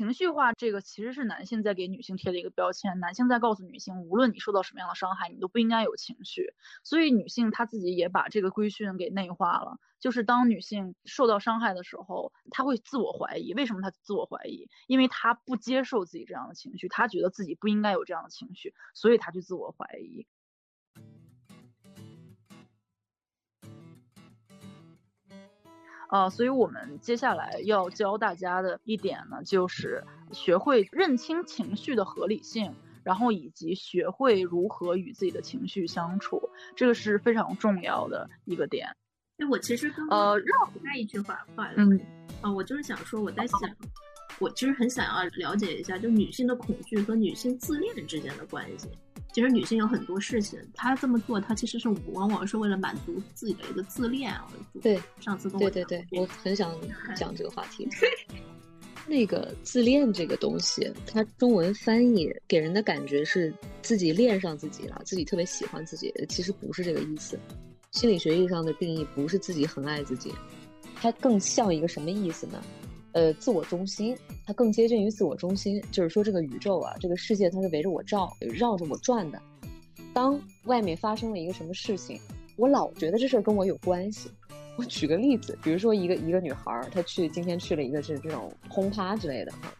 情绪化这个其实是男性在给女性贴的一个标签，男性在告诉女性，无论你受到什么样的伤害，你都不应该有情绪。所以女性她自己也把这个规训给内化了，就是当女性受到伤害的时候，她会自我怀疑。为什么她自我怀疑？因为她不接受自己这样的情绪，她觉得自己不应该有这样的情绪，所以她去自我怀疑。呃，所以我们接下来要教大家的一点呢，就是学会认清情绪的合理性，然后以及学会如何与自己的情绪相处，这个是非常重要的一个点。哎，我其实呃，绕回来一句话话，嗯，啊，我就是想说，我在想，我其实很想要了解一下，就女性的恐惧和女性自恋之间的关系。其实女性有很多事情，她这么做，她其实是往往是为了满足自己的一个自恋。对，上次跟我对对对，我很想讲这个话题。那个自恋这个东西，它中文翻译给人的感觉是自己恋上自己了，自己特别喜欢自己，其实不是这个意思。心理学意义上的定义不是自己很爱自己，它更像一个什么意思呢？呃，自我中心，它更接近于自我中心，就是说这个宇宙啊，这个世界它是围着我绕，绕着我转的。当外面发生了一个什么事情，我老觉得这事儿跟我有关系。我举个例子，比如说一个一个女孩，她去今天去了一个是这种轰趴之类的哈，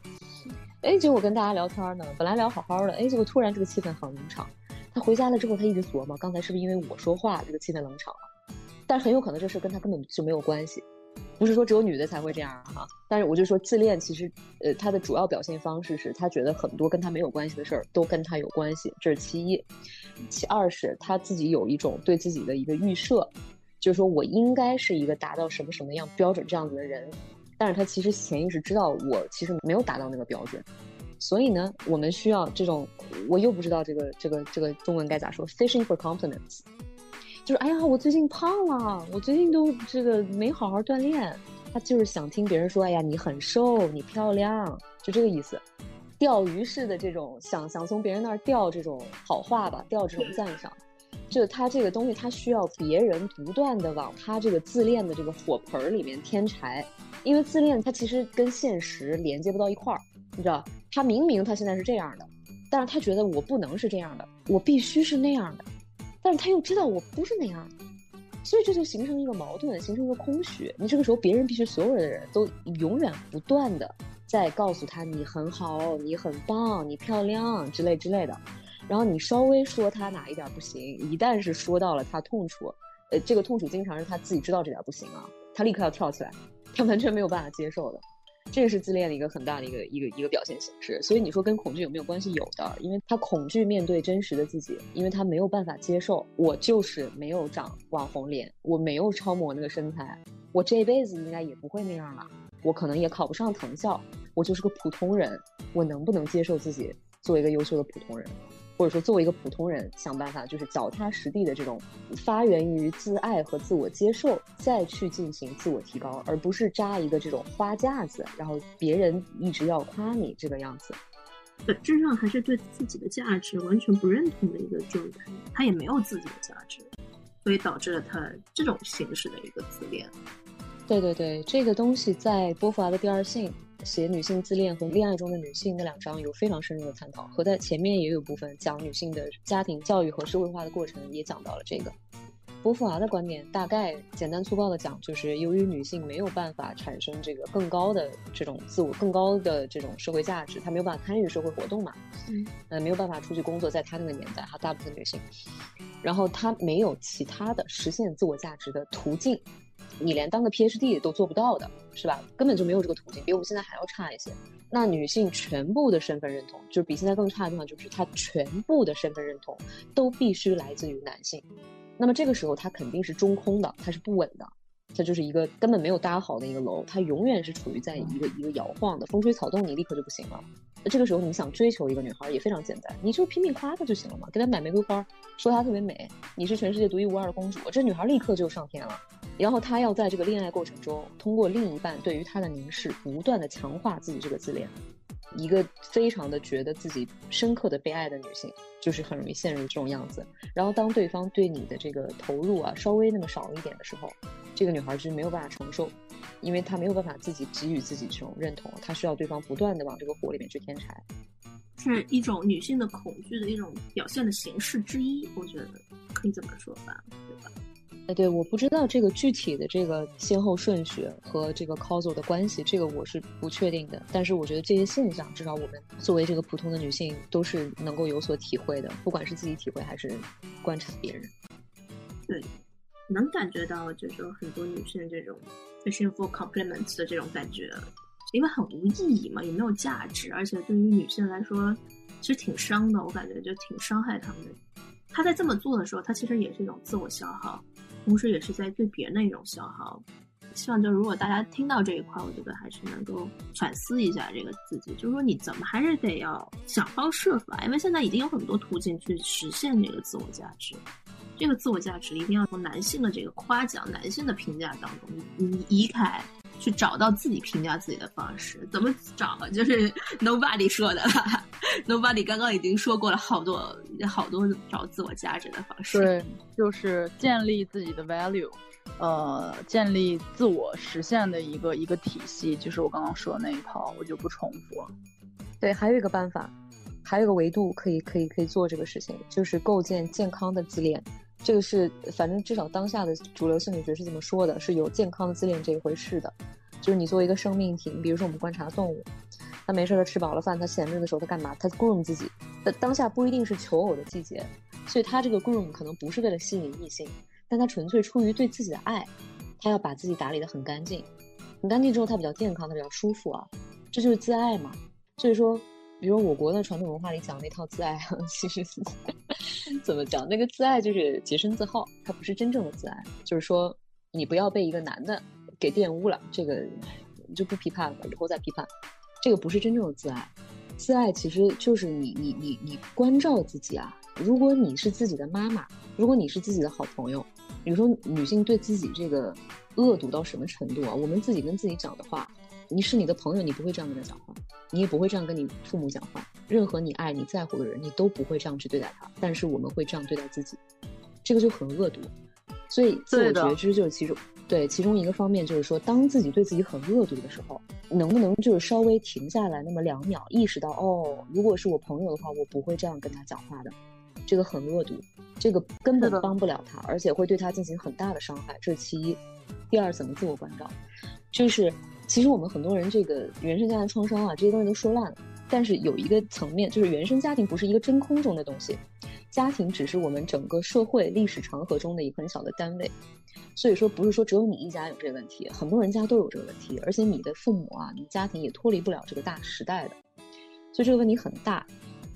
哎，结果跟大家聊天呢，本来聊好好的，哎，结果突然这个气氛很冷场。她回家了之后，她一直琢磨，刚才是不是因为我说话这个气氛冷场了？但是很有可能这事跟她根本就没有关系。不是说只有女的才会这样哈，但是我就说自恋其实，呃，他的主要表现方式是他觉得很多跟他没有关系的事儿都跟他有关系，这是其一。其二是他自己有一种对自己的一个预设，就是说我应该是一个达到什么什么样标准这样子的人，但是他其实潜意识知道我其实没有达到那个标准，所以呢，我们需要这种，我又不知道这个这个这个中文该咋说，fishing for compliments。就是哎呀，我最近胖了，我最近都这个没好好锻炼。他就是想听别人说，哎呀，你很瘦，你漂亮，就这个意思。钓鱼式的这种想想从别人那儿钓这种好话吧，钓这种赞赏。就他这个东西，他需要别人不断的往他这个自恋的这个火盆里面添柴，因为自恋它其实跟现实连接不到一块儿，你知道？他明明他现在是这样的，但是他觉得我不能是这样的，我必须是那样的。但是他又知道我不是那样，所以这就形成一个矛盾，形成一个空虚。你这个时候，别人必须所有的人都永远不断的在告诉他你很好，你很棒，你漂亮之类之类的。然后你稍微说他哪一点不行，一旦是说到了他痛处，呃，这个痛处经常是他自己知道这点不行啊，他立刻要跳起来，他完全没有办法接受的。这个是自恋的一个很大的一个一个一个表现形式，所以你说跟恐惧有没有关系？有的，因为他恐惧面对真实的自己，因为他没有办法接受我就是没有长网红脸，我没有超模那个身材，我这辈子应该也不会那样了，我可能也考不上藤校，我就是个普通人，我能不能接受自己做一个优秀的普通人？或者说，作为一个普通人，想办法就是脚踏实地的这种发源于自爱和自我接受，再去进行自我提高，而不是扎一个这种花架子，然后别人一直要夸你这个样子。本质上还是对自己的价值完全不认同的一个状态，他也没有自己的价值，所以导致了他这种形式的一个自恋。对对对，这个东西在波伏娃的《第二性》。写女性自恋和恋爱中的女性那两章有非常深入的探讨，和在前面也有部分讲女性的家庭教育和社会化的过程，也讲到了这个。波伏娃的观点大概简单粗暴的讲，就是由于女性没有办法产生这个更高的这种自我、更高的这种社会价值，她没有办法参与社会活动嘛，嗯，呃，没有办法出去工作，在她那个年代，哈，大部分女性，然后她没有其他的实现自我价值的途径。你连当个 PhD 都做不到的，是吧？根本就没有这个途径，比我们现在还要差一些。那女性全部的身份认同，就是比现在更差的地方，就是她全部的身份认同都必须来自于男性。那么这个时候，她肯定是中空的，她是不稳的。它就是一个根本没有搭好的一个楼，它永远是处于在一个一个摇晃的，风吹草动你立刻就不行了。那这个时候你想追求一个女孩也非常简单，你就拼命夸她就行了嘛，给她买玫瑰花，说她特别美，你是全世界独一无二的公主，这女孩立刻就上天了。然后她要在这个恋爱过程中，通过另一半对于她的凝视，不断的强化自己这个自恋。一个非常的觉得自己深刻的被爱的女性，就是很容易陷入这种样子。然后当对方对你的这个投入啊稍微那么少一点的时候，这个女孩就没有办法承受，因为她没有办法自己给予自己这种认同，她需要对方不断的往这个火里面去添柴。是一种女性的恐惧的一种表现的形式之一，我觉得可以这么说吧，对吧？对，我不知道这个具体的这个先后顺序和这个 causal 的关系，这个我是不确定的。但是我觉得这些现象，至少我们作为这个普通的女性，都是能够有所体会的，不管是自己体会还是观察别人。对，能感觉到就是很多女性这种 fishing for compliments 的这种感觉。因为很无意义嘛，也没有价值，而且对于女性来说，其实挺伤的。我感觉就挺伤害她们的。她在这么做的时候，她其实也是一种自我消耗，同时也是在对别人的一种消耗。希望就如果大家听到这一块，我觉得还是能够反思一下这个自己，就是说你怎么还是得要想方设法，因为现在已经有很多途径去实现这个自我价值。这个自我价值一定要从男性的这个夸奖、男性的评价当中移移开。去找到自己评价自己的方式，怎么找？就是 nobody 说的，nobody 刚刚已经说过了好多好多找自我价值的方式。对，就是建立自己的 value，呃，建立自我实现的一个一个体系，就是我刚刚说的那一套，我就不重复了。对，还有一个办法，还有一个维度可以可以可以做这个事情，就是构建健康的自恋。这个是，反正至少当下的主流心理学是这么说的，是有健康的自恋这一回事的。就是你作为一个生命体，比如说我们观察动物，它没事儿吃饱了饭，它闲着的时候它干嘛？它 groom 自己。那当下不一定是求偶的季节，所以它这个 groom 可能不是为了吸引异性，但它纯粹出于对自己的爱，它要把自己打理的很干净，很干净之后它比较健康，它比较舒服啊，这就是自爱嘛。所以说。比如我国的传统文化里讲那套自爱，其实 怎么讲？那个自爱就是洁身自好，它不是真正的自爱。就是说，你不要被一个男的给玷污了，这个就不批判了，以后再批判。这个不是真正的自爱，自爱其实就是你你你你关照自己啊。如果你是自己的妈妈，如果你是自己的好朋友，比如说女性对自己这个恶毒到什么程度啊？我们自己跟自己讲的话。你是你的朋友，你不会这样跟他讲话，你也不会这样跟你父母讲话。任何你爱你在乎的人，你都不会这样去对待他。但是我们会这样对待自己，这个就很恶毒。所以自我觉知就是其中对其中一个方面，就是说，当自己对自己很恶毒的时候，能不能就是稍微停下来那么两秒，意识到哦，如果是我朋友的话，我不会这样跟他讲话的。这个很恶毒，这个根本帮不了他，而且会对他进行很大的伤害。这是其一。第二，怎么自我关照，就是。其实我们很多人这个原生家庭创伤啊，这些东西都说烂了。但是有一个层面，就是原生家庭不是一个真空中的东西，家庭只是我们整个社会历史长河中的一个很小的单位。所以说，不是说只有你一家有这个问题，很多人家都有这个问题，而且你的父母啊，你家庭也脱离不了这个大时代的。所以这个问题很大。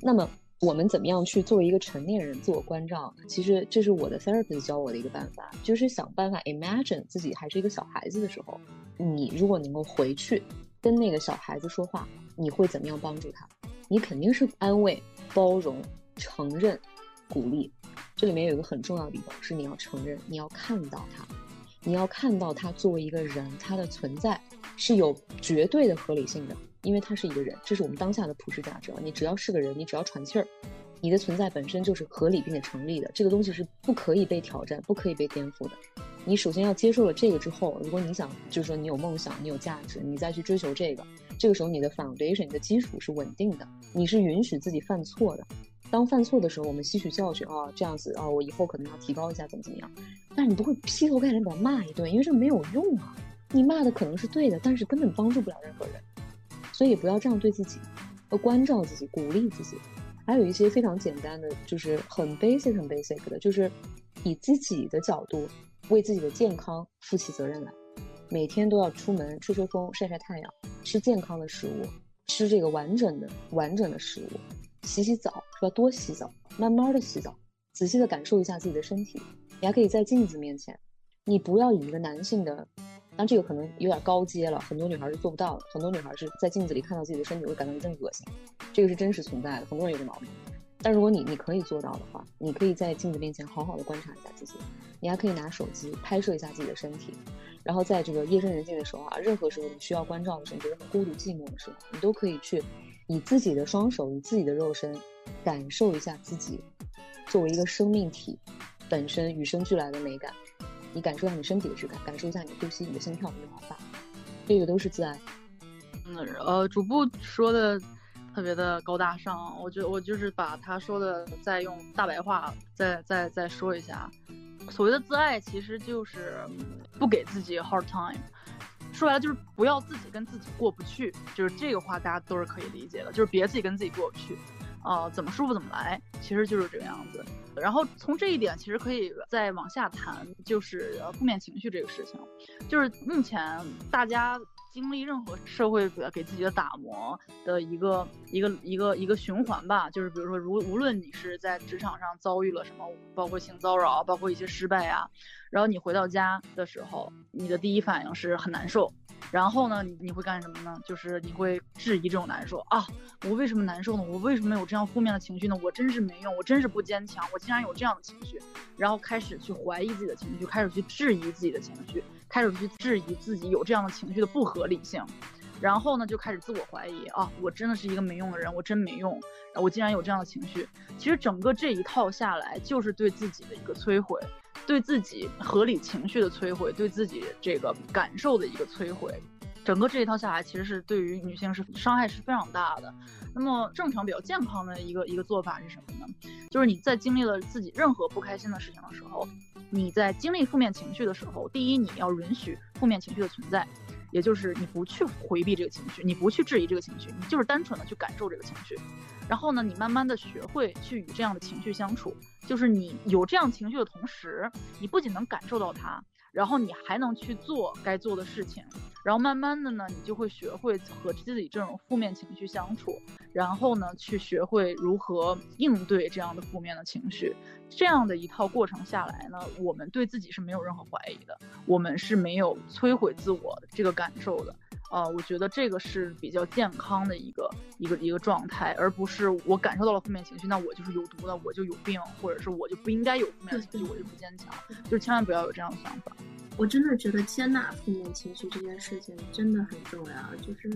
那么。我们怎么样去作为一个成年人自我关照？其实这是我的 therapist 教我的一个办法，就是想办法 imagine 自己还是一个小孩子的时候，你如果能够回去跟那个小孩子说话，你会怎么样帮助他？你肯定是安慰、包容、承认、鼓励。这里面有一个很重要的地方是你要承认，你要看到他，你要看到他作为一个人，他的存在是有绝对的合理性的。因为他是一个人，这是我们当下的普世价值。你只要是个人，你只要喘气儿，你的存在本身就是合理并且成立的。这个东西是不可以被挑战、不可以被颠覆的。你首先要接受了这个之后，如果你想，就是说你有梦想、你有价值，你再去追求这个，这个时候你的 foundation、你的基础是稳定的，你是允许自己犯错的。当犯错的时候，我们吸取教训啊，这样子啊，我以后可能要提高一下，怎么怎么样。但是你不会劈头盖脸把他骂一顿，因为这没有用啊。你骂的可能是对的，但是根本帮助不了任何人。所以不要这样对自己，要关照自己，鼓励自己。还有一些非常简单的，就是很 basic、很 basic 的，就是以自己的角度为自己的健康负起责任来。每天都要出门吹吹风、晒晒太阳，吃健康的食物，吃这个完整的、完整的食物，洗洗澡是吧？多洗澡，慢慢的洗澡，仔细的感受一下自己的身体。你还可以在镜子面前，你不要以一个男性的。但这个可能有点高阶了，很多女孩是做不到的。很多女孩是在镜子里看到自己的身体会感到一阵恶心，这个是真实存在的，很多人有这毛病。但如果你你可以做到的话，你可以在镜子面前好好的观察一下自己，你还可以拿手机拍摄一下自己的身体，然后在这个夜深人静的时候啊，任何时候你需要关照的时候，你觉得很孤独寂寞的时候，你都可以去以自己的双手，以自己的肉身，感受一下自己作为一个生命体本身与生俱来的美感。你感受一下你身体的质感，感受一下你的呼吸、你的心跳、你的毛发，这个都是自爱。嗯，呃，主播说的特别的高大上，我觉我就是把他说的再用大白话再再再说一下。所谓的自爱，其实就是不给自己 hard time。说白了就是不要自己跟自己过不去，就是这个话大家都是可以理解的，就是别自己跟自己过不去。啊，怎么舒服怎么来，其实就是这个样子。然后从这一点，其实可以再往下谈，就是负面情绪这个事情，就是目前大家经历任何社会给自己的打磨的一个一个一个一个循环吧。就是比如说，如无论你是在职场上遭遇了什么，包括性骚扰，包括一些失败啊，然后你回到家的时候，你的第一反应是很难受。然后呢，你你会干什么呢？就是你会质疑这种难受啊，我为什么难受呢？我为什么有这样负面的情绪呢？我真是没用，我真是不坚强，我竟然有这样的情绪，然后开始去怀疑自己的情绪，开始去质疑自己的情绪，开始去质疑自己有这样的情绪的不合理性，然后呢，就开始自我怀疑啊，我真的是一个没用的人，我真没用，我竟然有这样的情绪。其实整个这一套下来，就是对自己的一个摧毁。对自己合理情绪的摧毁，对自己这个感受的一个摧毁，整个这一套下来，其实是对于女性是伤害是非常大的。那么正常比较健康的一个一个做法是什么呢？就是你在经历了自己任何不开心的事情的时候，你在经历负面情绪的时候，第一你要允许负面情绪的存在。也就是你不去回避这个情绪，你不去质疑这个情绪，你就是单纯的去感受这个情绪。然后呢，你慢慢的学会去与这样的情绪相处。就是你有这样情绪的同时，你不仅能感受到它。然后你还能去做该做的事情，然后慢慢的呢，你就会学会和自己这种负面情绪相处，然后呢，去学会如何应对这样的负面的情绪，这样的一套过程下来呢，我们对自己是没有任何怀疑的，我们是没有摧毁自我的这个感受的。呃，我觉得这个是比较健康的一个一个一个状态，而不是我感受到了负面情绪，那我就是有毒的，我就有病，或者是我就不应该有负面情绪，我就不坚强，就是千万不要有这样的想法。我真的觉得接纳负面情绪这件事情真的很重要。就是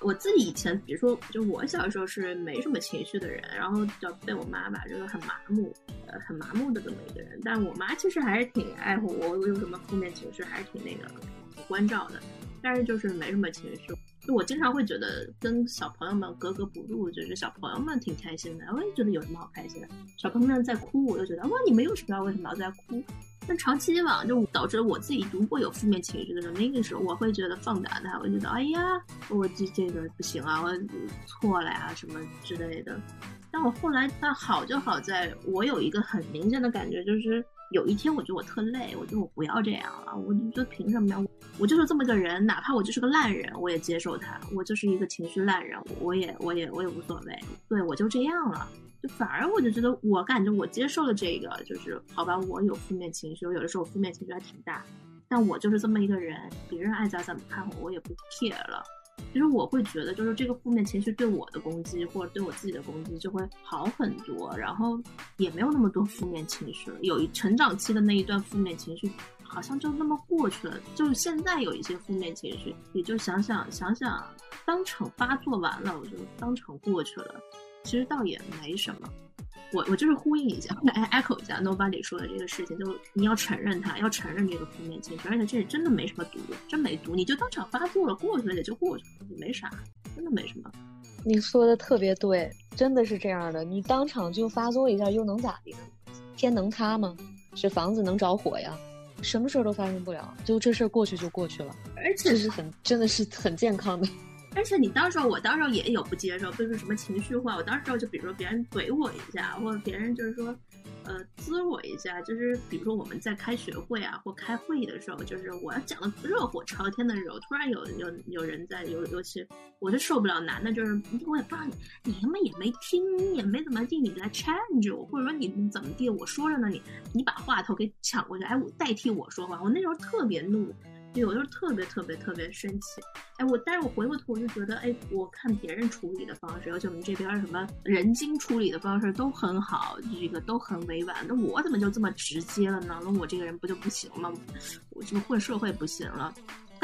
我自己以前，比如说，就我小时候是没什么情绪的人，然后就被我妈吧，就是很麻木，呃，很麻木的这么一个人。但我妈其实还是挺爱护我，我有什么负面情绪还是挺那个挺关照的。但是就是没什么情绪，就我经常会觉得跟小朋友们格格不入，就是小朋友们挺开心的，我也觉得有什么好开心的。小朋友们在哭，我就觉得哇，你们又知道为什么要在哭？但长期以往就导致我自己如果有负面情绪的时候，那个时候我会觉得放大它，我觉得哎呀，我这这个不行啊，我错了呀什么之类的。但我后来，但好就好在我有一个很明显的感觉，就是。有一天，我觉得我特累，我觉得我不要这样了。我就觉得凭什么呀？我就是这么个人，哪怕我就是个烂人，我也接受他。我就是一个情绪烂人，我也，我也，我也无所谓。对我就这样了。就反而我就觉得，我感觉我接受了这个，就是好吧，我有负面情绪，我有的时候负面情绪还挺大，但我就是这么一个人，别人爱咋怎么看我，我也不 care 了。其实我会觉得，就是这个负面情绪对我的攻击，或者对我自己的攻击就会好很多，然后也没有那么多负面情绪了。有一成长期的那一段负面情绪，好像就那么过去了。就是现在有一些负面情绪，也就想想想想，当场发作完了，我就当场过去了。其实倒也没什么。我我就是呼应一下，echo 一下 Nobody 说的这个事情，就你要承认它，要承认这个负面情绪，而且这真的没什么毒，真没毒，你就当场发作了，过去了也就过去了，也没啥，真的没什么。你说的特别对，真的是这样的，你当场就发作一下又能咋的呢？天能塌吗？是房子能着火呀？什么事儿都发生不了，就这事儿过去就过去了，而且是很真的是很健康的。而且你到时候，我到时候也有不接受，就是什么情绪化。我到时候就比如说别人怼我一下，或者别人就是说，呃，滋我一下，就是比如说我们在开学会啊或开会议的时候，就是我要讲的热火朝天的时候，突然有有有人在，尤尤其我就受不了男的，就是我也不知道你你他妈也没听，也没怎么地，你来 change 我，或者说你怎么地，我说着呢，你你把话头给抢过去，哎，我代替我说话，我那时候特别怒。对，我就是特别特别特别生气，哎，我但是我回过头我就觉得，哎，我看别人处理的方式，尤其我们这边什么人精处理的方式都很好，这个都很委婉，那我怎么就这么直接了呢？那我这个人不就不行吗？我就混社会不行了？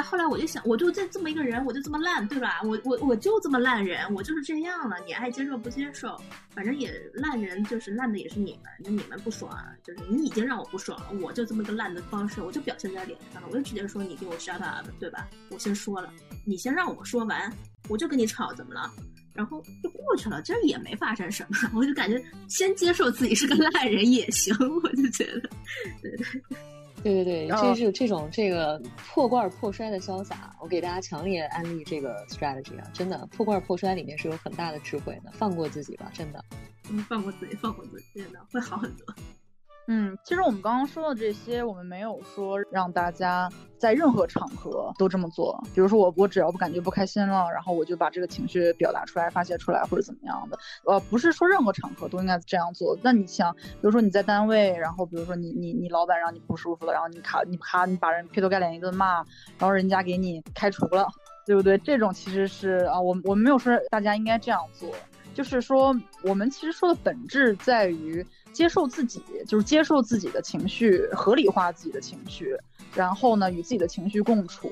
后来我就想，我就这这么一个人，我就这么烂，对吧？我我我就这么烂人，我就是这样了。你爱接受不接受，反正也烂人就是烂的也是你们，那你们不爽，就是你已经让我不爽了，我就这么个烂的方式，我就表现在脸上了，我就直接说你给我 shut up，对吧？我先说了，你先让我说完，我就跟你吵，怎么了？然后就过去了，这也没发生什么，我就感觉先接受自己是个烂人也行，我就觉得，对对。对对对，这是这种这个破罐破摔的潇洒，我给大家强烈安利这个 strategy 啊！真的，破罐破摔里面是有很大的智慧的，放过自己吧，真的。嗯，放过自己，放过自己，真的会好很多。嗯，其实我们刚刚说的这些，我们没有说让大家在任何场合都这么做。比如说我，我只要不感觉不开心了，然后我就把这个情绪表达出来、发泄出来，或者怎么样的。呃，不是说任何场合都应该这样做。那你想，比如说你在单位，然后比如说你你你老板让你不舒服了，然后你卡你啪你把人劈头盖脸一顿骂，然后人家给你开除了，对不对？这种其实是啊，我我们没有说大家应该这样做，就是说我们其实说的本质在于。接受自己，就是接受自己的情绪，合理化自己的情绪，然后呢，与自己的情绪共处。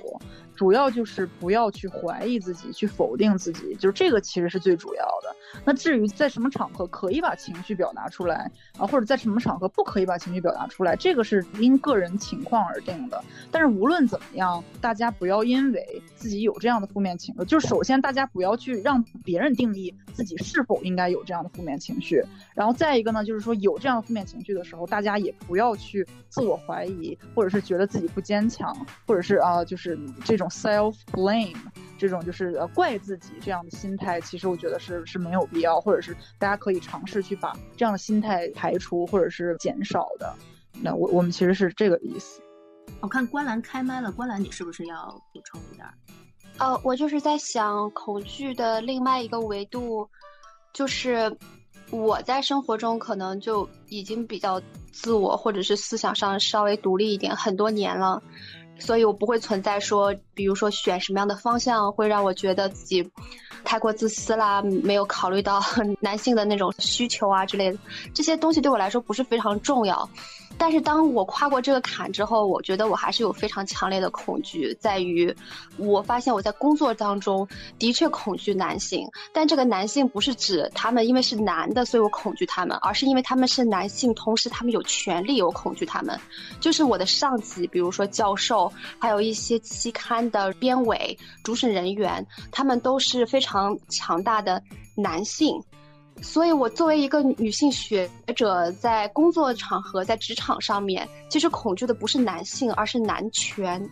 主要就是不要去怀疑自己，去否定自己，就是这个其实是最主要的。那至于在什么场合可以把情绪表达出来啊，或者在什么场合不可以把情绪表达出来，这个是因个人情况而定的。但是无论怎么样，大家不要因为自己有这样的负面情绪，就是首先大家不要去让别人定义自己是否应该有这样的负面情绪。然后再一个呢，就是说有这样的负面情绪的时候，大家也不要去自我怀疑，或者是觉得自己不坚强，或者是啊，就是这种。self blame 这种就是呃怪自己这样的心态，其实我觉得是是没有必要，或者是大家可以尝试去把这样的心态排除或者是减少的。那我我们其实是这个意思。我看关澜开麦了，关澜你是不是要补充一点？呃，我就是在想恐惧的另外一个维度，就是我在生活中可能就已经比较自我，或者是思想上稍微独立一点很多年了。所以我不会存在说，比如说选什么样的方向会让我觉得自己太过自私啦，没有考虑到 男性的那种需求啊之类的，这些东西对我来说不是非常重要。但是当我跨过这个坎之后，我觉得我还是有非常强烈的恐惧，在于我发现我在工作当中的确恐惧男性，但这个男性不是指他们因为是男的，所以我恐惧他们，而是因为他们是男性，同时他们有权利，我恐惧他们。就是我的上级，比如说教授，还有一些期刊的编委、主审人员，他们都是非常强大的男性。所以，我作为一个女性学者，在工作场合、在职场上面，其实恐惧的不是男性，而是男权。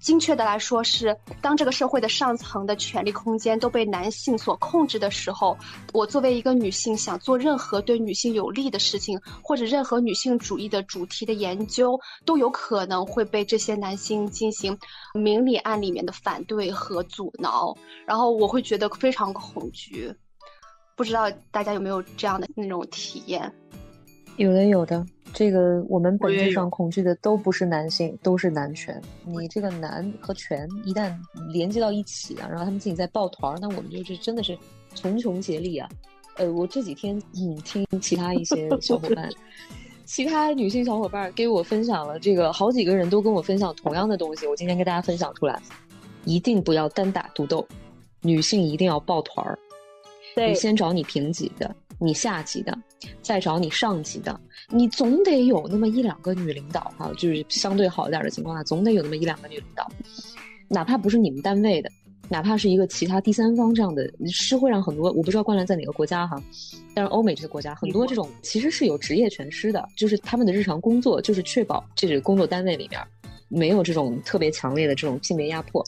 精确的来说，是当这个社会的上层的权力空间都被男性所控制的时候，我作为一个女性，想做任何对女性有利的事情，或者任何女性主义的主题的研究，都有可能会被这些男性进行明里暗里面的反对和阻挠。然后，我会觉得非常恐惧。不知道大家有没有这样的那种体验？有的，有的。这个我们本质上恐惧的都不是男性，都是男权。你这个男和权一旦连接到一起啊，然后他们自己在抱团，那我们就是真的是穷穷竭力啊。呃，我这几天嗯听其他一些小伙伴，其他女性小伙伴给我分享了这个，好几个人都跟我分享同样的东西。我今天跟大家分享出来，一定不要单打独斗，女性一定要抱团儿。你先找你平级的，你下级的，再找你上级的，你总得有那么一两个女领导哈，就是相对好一点的情况下，总得有那么一两个女领导，哪怕不是你们单位的，哪怕是一个其他第三方这样的，是会让很多我不知道冠兰在哪个国家哈，但是欧美这些国家很多这种其实是有职业全师的，就是他们的日常工作就是确保这个工作单位里面没有这种特别强烈的这种性别压迫。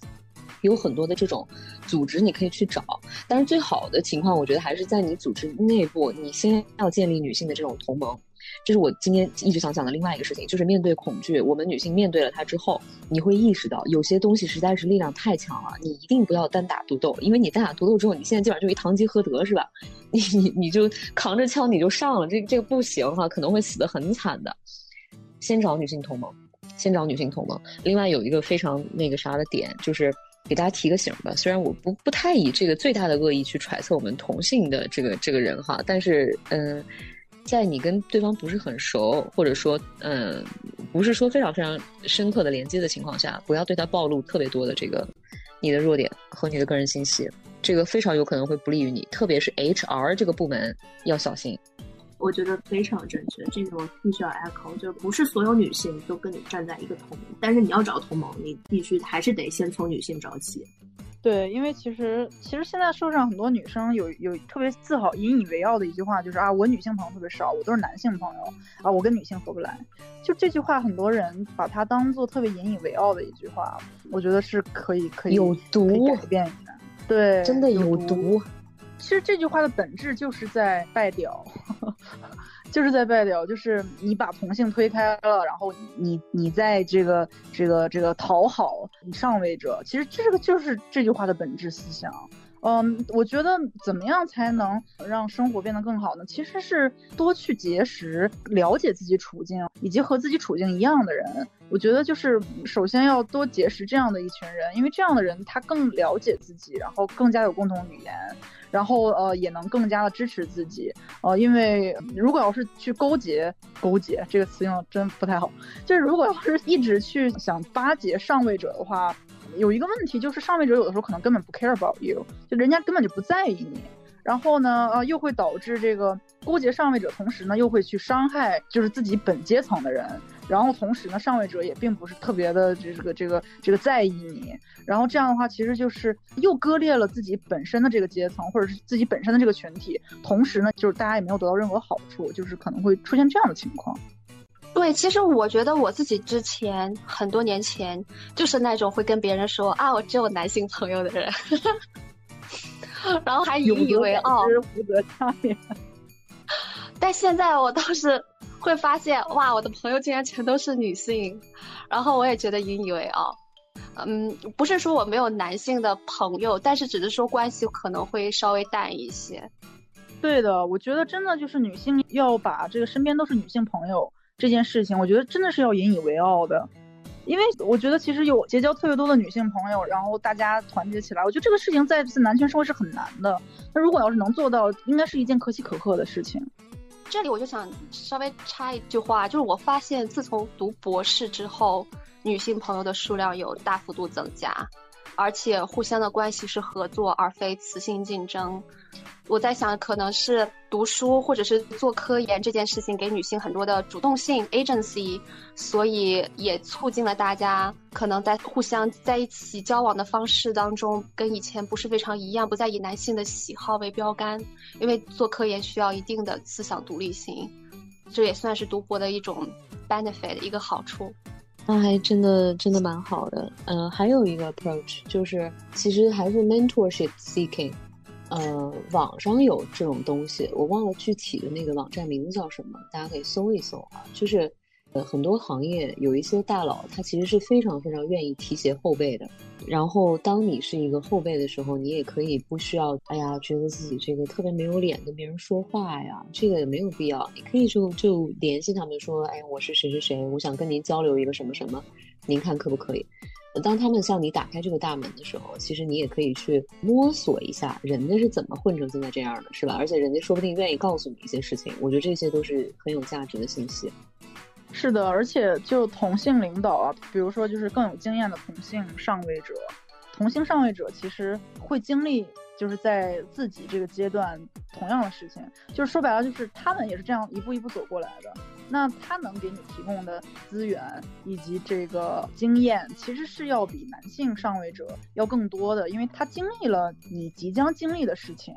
有很多的这种组织你可以去找，但是最好的情况，我觉得还是在你组织内部，你先要建立女性的这种同盟。这是我今天一直想讲的另外一个事情，就是面对恐惧，我们女性面对了它之后，你会意识到有些东西实在是力量太强了，你一定不要单打独斗，因为你单打独斗之后，你现在基本上就一堂吉诃德是吧？你你你就扛着枪你就上了，这这个不行哈，可能会死得很惨的。先找女性同盟，先找女性同盟。另外有一个非常那个啥的点就是。给大家提个醒吧，虽然我不不太以这个最大的恶意去揣测我们同性的这个这个人哈，但是嗯，在你跟对方不是很熟，或者说嗯不是说非常非常深刻的连接的情况下，不要对他暴露特别多的这个你的弱点和你的个人信息，这个非常有可能会不利于你，特别是 HR 这个部门要小心。我觉得非常正确，这个我必须要 echo，就不是所有女性都跟你站在一个同盟，但是你要找同盟，你必须还是得先从女性找起。对，因为其实其实现在社会上很多女生有有特别自豪、引以为傲的一句话，就是啊，我女性朋友特别少，我都是男性朋友啊，我跟女性合不来。就这句话，很多人把它当做特别引以为傲的一句话，我觉得是可以可以有毒改变一下。对，真的有毒。其实这句话的本质就是在拜屌，就是在拜屌，就是你把同性推开了，然后你你在这个这个这个讨好你上位者，其实这个就是这句话的本质思想。嗯，我觉得怎么样才能让生活变得更好呢？其实是多去结识了解自己处境以及和自己处境一样的人。我觉得就是首先要多结识这样的一群人，因为这样的人他更了解自己，然后更加有共同语言。然后呃也能更加的支持自己，呃因为如果要是去勾结勾结这个词用的真不太好，就是如果要是一直去想巴结上位者的话，有一个问题就是上位者有的时候可能根本不 care about you，就人家根本就不在意你。然后呢，呃，又会导致这个勾结上位者，同时呢，又会去伤害就是自己本阶层的人。然后同时呢，上位者也并不是特别的这个这个这个在意你。然后这样的话，其实就是又割裂了自己本身的这个阶层，或者是自己本身的这个群体。同时呢，就是大家也没有得到任何好处，就是可能会出现这样的情况。对，其实我觉得我自己之前很多年前就是那种会跟别人说啊，我只有男性朋友的人。然后还引以为傲。但现在我倒是会发现，哇，我的朋友竟然全都是女性，然后我也觉得引以为傲。嗯，不是说我没有男性的朋友，但是只是说关系可能会稍微淡一些。对的，我觉得真的就是女性要把这个身边都是女性朋友这件事情，我觉得真的是要引以为傲的。因为我觉得其实有结交特别多的女性朋友，然后大家团结起来，我觉得这个事情在男权社会是很难的。那如果要是能做到，应该是一件可喜可贺的事情。这里我就想稍微插一句话，就是我发现自从读博士之后，女性朋友的数量有大幅度增加，而且互相的关系是合作而非雌性竞争。我在想，可能是读书或者是做科研这件事情给女性很多的主动性 agency，所以也促进了大家可能在互相在一起交往的方式当中跟以前不是非常一样，不再以男性的喜好为标杆，因为做科研需要一定的思想独立性，这也算是读博的一种 benefit 一个好处。那还真的真的蛮好的。嗯，还有一个 approach 就是其实还是 mentorship seeking。呃，网上有这种东西，我忘了具体的那个网站名字叫什么，大家可以搜一搜啊。就是，呃，很多行业有一些大佬，他其实是非常非常愿意提携后辈的。然后，当你是一个后辈的时候，你也可以不需要，哎呀，觉得自己这个特别没有脸跟别人说话呀，这个也没有必要。你可以就就联系他们说，哎，我是谁谁谁，我想跟您交流一个什么什么，您看可不可以？当他们向你打开这个大门的时候，其实你也可以去摸索一下人家是怎么混成现在这样的，是吧？而且人家说不定愿意告诉你一些事情，我觉得这些都是很有价值的信息。是的，而且就同性领导啊，比如说就是更有经验的同性上位者，同性上位者其实会经历。就是在自己这个阶段，同样的事情，就是说白了，就是他们也是这样一步一步走过来的。那他能给你提供的资源以及这个经验，其实是要比男性上位者要更多的，因为他经历了你即将经历的事情，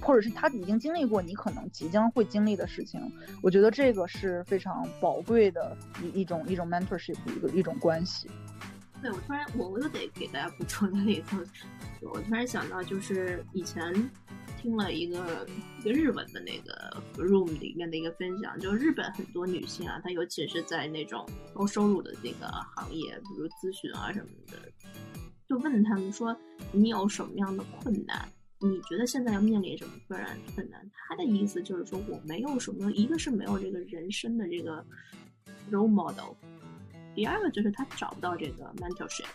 或者是他已经经历过你可能即将会经历的事情。我觉得这个是非常宝贵的一一种一种 mentorship 一个一种关系。对，我突然，我我又得给大家补充一个，我突然想到，就是以前听了一个一个日文的那个 room 里面的一个分享，就日本很多女性啊，她尤其是在那种高收入的这个行业，比如咨询啊什么的，就问他们说，你有什么样的困难？你觉得现在要面临什么困难？困难？他的意思就是说，我没有什么，一个是没有这个人生的这个 role model。第二个就是他找不到这个 mentorship，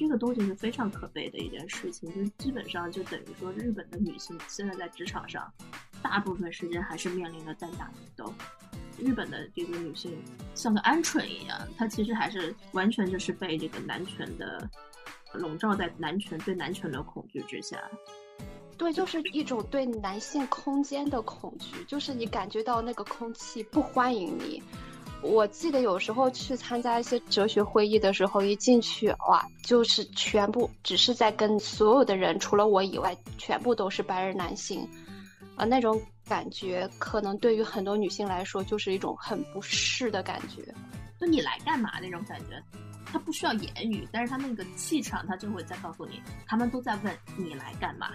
这个东西是非常可悲的一件事情。就是基本上就等于说，日本的女性现在在职场上，大部分时间还是面临着单打独斗。日本的这个女性像个鹌鹑一样，她其实还是完全就是被这个男权的笼罩在男权对男权的恐惧之下。对，就是一种对男性空间的恐惧，就是你感觉到那个空气不欢迎你。我记得有时候去参加一些哲学会议的时候，一进去哇，就是全部只是在跟所有的人，除了我以外，全部都是白人男性，啊，那种感觉可能对于很多女性来说就是一种很不适的感觉。就你来干嘛那种感觉，他不需要言语，但是他那个气场，他就会在告诉你，他们都在问你来干嘛。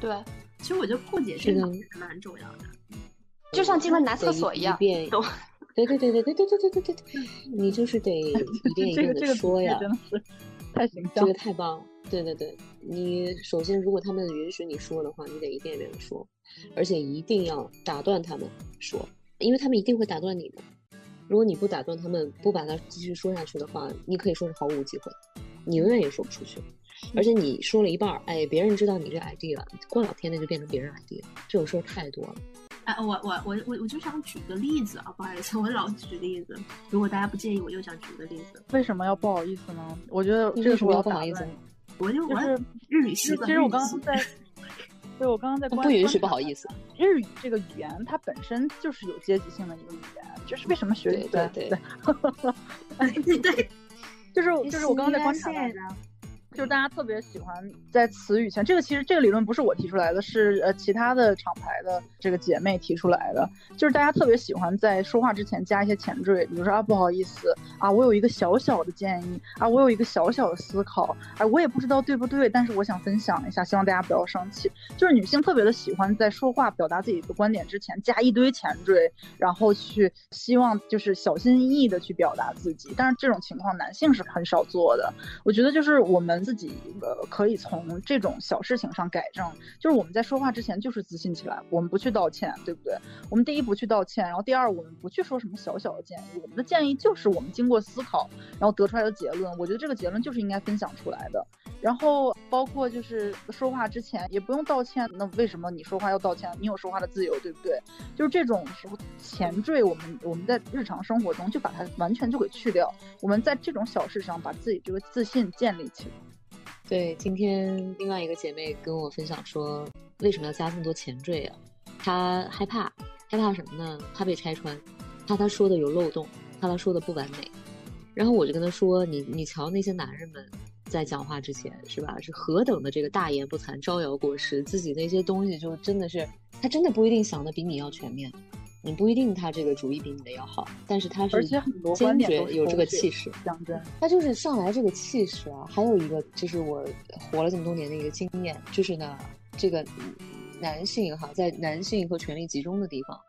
对，其实我觉得破解这个是蛮重要的，就像进了男厕所一样。对对对对对对对对对对，你就是得 一遍一遍的说呀，真的是太形象，这个太棒了。对对对，你首先如果他们允许你说的话，你得一遍一遍的说，而且一定要打断他们说，因为他们一定会打断你的。如果你不打断他们，不把它继续说下去的话，你可以说是毫无机会，你永远也说不出去。而且你说了一半儿，哎，别人知道你这 ID 了，过两天那就变成别人 ID 了，这种事儿太多了。哎，我我我我我就想举个例子啊，不好意思，我老举例子，如果大家不介意，我又想举个例子。为什么要不好意思呢？我觉得这个是我要不好意思，我就就是日语系的。其实我刚刚在，对我刚刚在不允许不好意思。日语这个语言它本身就是有阶级性的一个语言，就是为什么学对对 对，对，就是就是我刚刚在观察大家。就是大家特别喜欢在词语前，这个其实这个理论不是我提出来的，是呃其他的厂牌的这个姐妹提出来的。就是大家特别喜欢在说话之前加一些前缀，比如说啊不好意思啊，我有一个小小的建议啊，我有一个小小的思考，哎我也不知道对不对，但是我想分享一下，希望大家不要生气。就是女性特别的喜欢在说话表达自己的观点之前加一堆前缀，然后去希望就是小心翼翼的去表达自己，但是这种情况男性是很少做的。我觉得就是我们。自己呃可以从这种小事情上改正，就是我们在说话之前就是自信起来，我们不去道歉，对不对？我们第一不去道歉，然后第二我们不去说什么小小的建议，我们的建议就是我们经过思考然后得出来的结论。我觉得这个结论就是应该分享出来的。然后包括就是说话之前也不用道歉，那为什么你说话要道歉？你有说话的自由，对不对？就是这种时候前缀，我们我们在日常生活中就把它完全就给去掉。我们在这种小事上把自己这个自信建立起来。对，今天另外一个姐妹跟我分享说，为什么要加这么多前缀啊？她害怕，害怕什么呢？怕被拆穿，怕她说的有漏洞，怕她说的不完美。然后我就跟她说，你你瞧那些男人们在讲话之前是吧，是何等的这个大言不惭、招摇过市，自己那些东西就真的是，他真的不一定想的比你要全面。你不一定他这个主意比你的要好，但是他是坚决有这个气势，讲真，他就是上来这个气势啊。还有一个就是我活了这么多年的一个经验，就是呢，这个男性哈，在男性和权力集中的地方，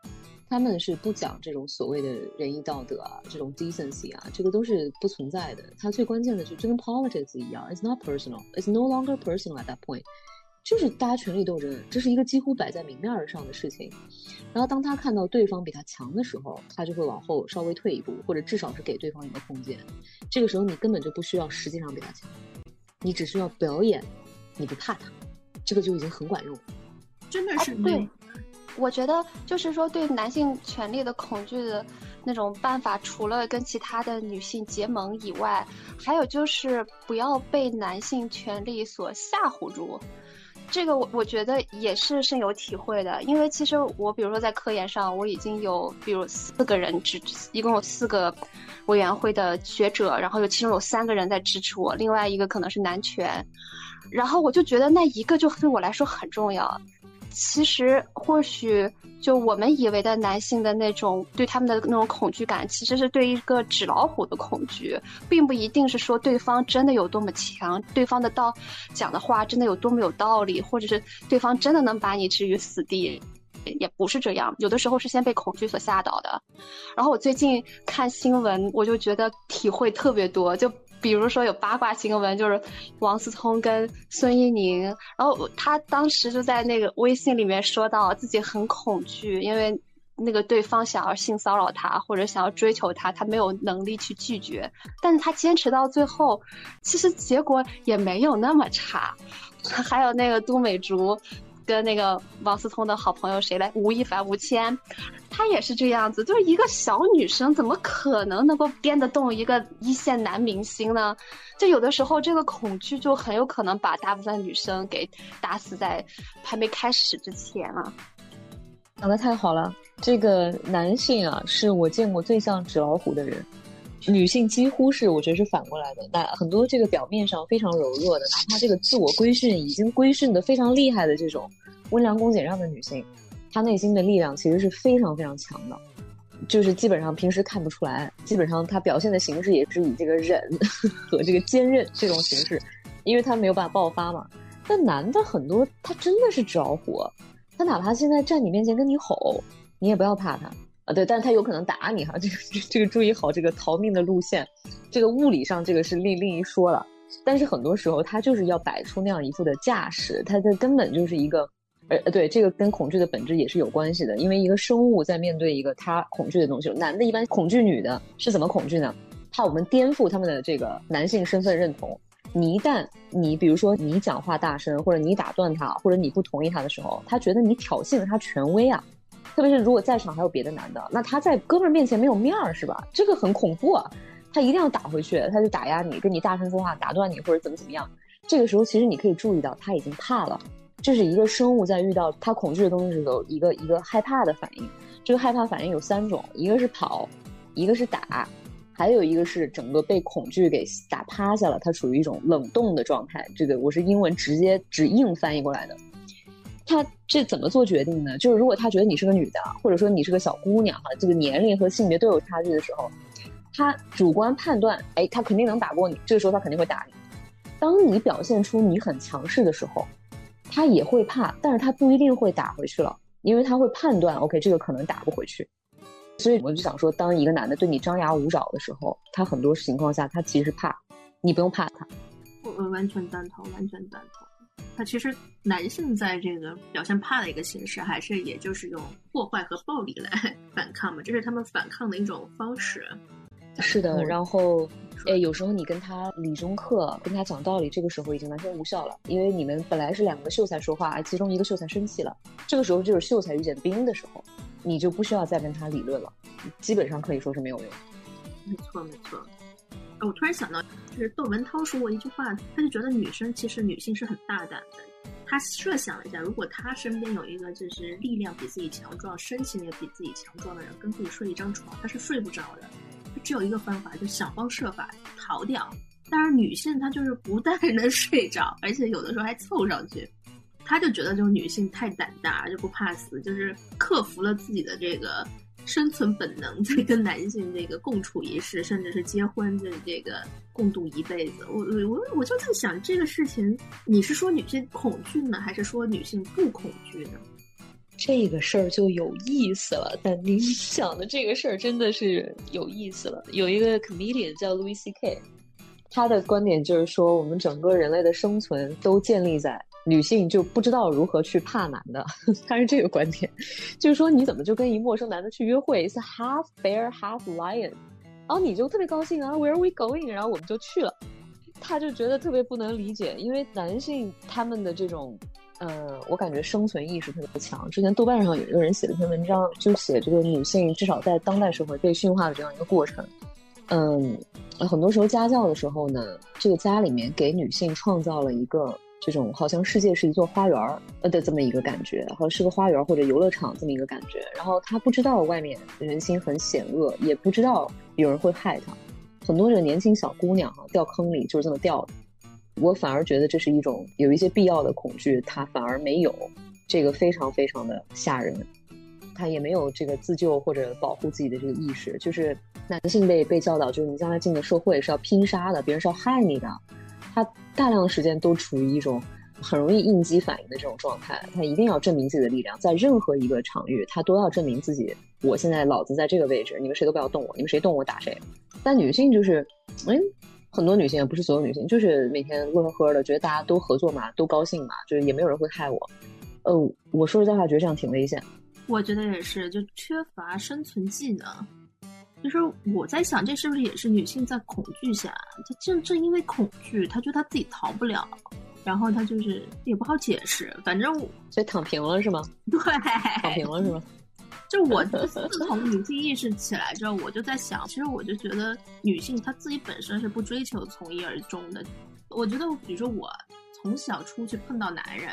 他们是不讲这种所谓的仁义道德啊，这种 decency 啊，这个都是不存在的。他最关键的就就跟 politics 一样，it's not personal，it's no longer personal at that point。就是大家权力斗争，这是一个几乎摆在明面上的事情。然后当他看到对方比他强的时候，他就会往后稍微退一步，或者至少是给对方一个空间。这个时候你根本就不需要实际上比他强，你只需要表演你不怕他，这个就已经很管用了。真的是对，我觉得就是说对男性权利的恐惧的那种办法，除了跟其他的女性结盟以外，还有就是不要被男性权利所吓唬住。这个我我觉得也是深有体会的，因为其实我比如说在科研上，我已经有比如四个人支，一共有四个委员会的学者，然后有其中有三个人在支持我，另外一个可能是男权，然后我就觉得那一个就对我来说很重要。其实或许。就我们以为的男性的那种对他们的那种恐惧感，其实是对一个纸老虎的恐惧，并不一定是说对方真的有多么强，对方的道讲的话真的有多么有道理，或者是对方真的能把你置于死地，也不是这样。有的时候是先被恐惧所吓倒的。然后我最近看新闻，我就觉得体会特别多，就。比如说有八卦新闻，就是王思聪跟孙一宁，然后他当时就在那个微信里面说到自己很恐惧，因为那个对方想要性骚扰他或者想要追求他，他没有能力去拒绝，但是他坚持到最后，其实结果也没有那么差。还有那个都美竹。跟那个王思聪的好朋友谁来，吴亦凡、吴谦，他也是这样子，就是一个小女生，怎么可能能够编得动一个一线男明星呢？就有的时候，这个恐惧就很有可能把大部分女生给打死在还没开始之前了。讲的太好了，这个男性啊，是我见过最像纸老虎的人。女性几乎是，我觉得是反过来的。那很多这个表面上非常柔弱的，哪怕这个自我规训已经规训的非常厉害的这种温良恭俭让的女性，她内心的力量其实是非常非常强的。就是基本上平时看不出来，基本上她表现的形式也是以这个忍 和这个坚韧这种形式，因为她没有办法爆发嘛。但男的很多，他真的是纸老虎，他哪怕现在站你面前跟你吼，你也不要怕他。啊，对，但是他有可能打你哈，这个这个注意好这个逃命的路线，这个物理上这个是另另一说了，但是很多时候他就是要摆出那样一副的架势，他的根本就是一个，呃对，这个跟恐惧的本质也是有关系的，因为一个生物在面对一个他恐惧的东西，男的一般恐惧女的是怎么恐惧呢？怕我们颠覆他们的这个男性身份认同，你一旦你比如说你讲话大声，或者你打断他，或者你不同意他的时候，他觉得你挑衅了他权威啊。特别是如果在场还有别的男的，那他在哥们儿面前没有面儿，是吧？这个很恐怖啊！他一定要打回去，他就打压你，跟你大声说话，打断你或者怎么怎么样。这个时候其实你可以注意到他已经怕了，这是一个生物在遇到他恐惧的东西的时候一个一个害怕的反应。这个害怕反应有三种，一个是跑，一个是打，还有一个是整个被恐惧给打趴下了，它处于一种冷冻的状态。这个我是英文直接直硬翻译过来的。他这怎么做决定呢？就是如果他觉得你是个女的，或者说你是个小姑娘哈，这个年龄和性别都有差距的时候，他主观判断，哎，他肯定能打过你，这个时候他肯定会打你。当你表现出你很强势的时候，他也会怕，但是他不一定会打回去了，因为他会判断，OK，这个可能打不回去。所以我就想说，当一个男的对你张牙舞爪的时候，他很多情况下他其实怕，你不用怕他。我完全赞同，完全赞同。他其实男性在这个表现怕的一个形式，还是也就是用破坏和暴力来 反抗嘛，这是他们反抗的一种方式。是的，然后，哎，有时候你跟他理中客，跟他讲道理，这个时候已经完全无效了，因为你们本来是两个秀才说话，其中一个秀才生气了，这个时候就是秀才遇见兵的时候，你就不需要再跟他理论了，基本上可以说是没有用。没错，没错。我突然想到，就是窦文涛说过一句话，他就觉得女生其实女性是很大胆的。他设想了一下，如果他身边有一个就是力量比自己强壮、身形也比自己强壮的人，跟自己睡一张床，他是睡不着的。他只有一个方法，就想方设法逃掉。但是女性她就是不但能睡着，而且有的时候还凑上去。他就觉得就是女性太胆大，就不怕死，就是克服了自己的这个。生存本能在跟男性这个共处一室，甚至是结婚的这个共度一辈子。我我我就在想这个事情，你是说女性恐惧呢，还是说女性不恐惧呢？这个事儿就有意思了。但您想的这个事儿真的是有意思了。有一个 comedian 叫 Louis C.K，他的观点就是说，我们整个人类的生存都建立在。女性就不知道如何去怕男的，他是这个观点，就是说你怎么就跟一陌生男的去约会是 half bear half lion，然后你就特别高兴啊，Where are we going？然后我们就去了，他就觉得特别不能理解，因为男性他们的这种，呃，我感觉生存意识特别强。之前豆瓣上有一个人写了一篇文章，就写这个女性至少在当代社会被驯化的这样一个过程。嗯，很多时候家教的时候呢，这个家里面给女性创造了一个。这种好像世界是一座花园儿呃的这么一个感觉，然后是个花园或者游乐场这么一个感觉。然后他不知道外面人心很险恶，也不知道有人会害他。很多这个年轻小姑娘哈掉坑里就是这么掉的。我反而觉得这是一种有一些必要的恐惧，他反而没有这个非常非常的吓人。他也没有这个自救或者保护自己的这个意识。就是男性被被教导，就是你将来进了社会是要拼杀的，别人是要害你的。他大量的时间都处于一种很容易应激反应的这种状态，他一定要证明自己的力量，在任何一个场域，他都要证明自己。我现在老子在这个位置，你们谁都不要动我，你们谁动我打谁。但女性就是，嗯，很多女性也不是所有女性，就是每天乐呵呵的，觉得大家都合作嘛，都高兴嘛，就是也没有人会害我。呃，我说实在话，觉得这样挺危险。我觉得也是，就缺乏生存技能。就是我在想，这是不是也是女性在恐惧下，她正正因为恐惧，她觉得她自己逃不了，然后她就是也不好解释，反正所以躺平了是吗？对，躺平了是吗？就我自从女性意识起来之后，我就在想，其实我就觉得女性她自己本身是不追求从一而终的。我觉得，比如说我从小出去碰到男人，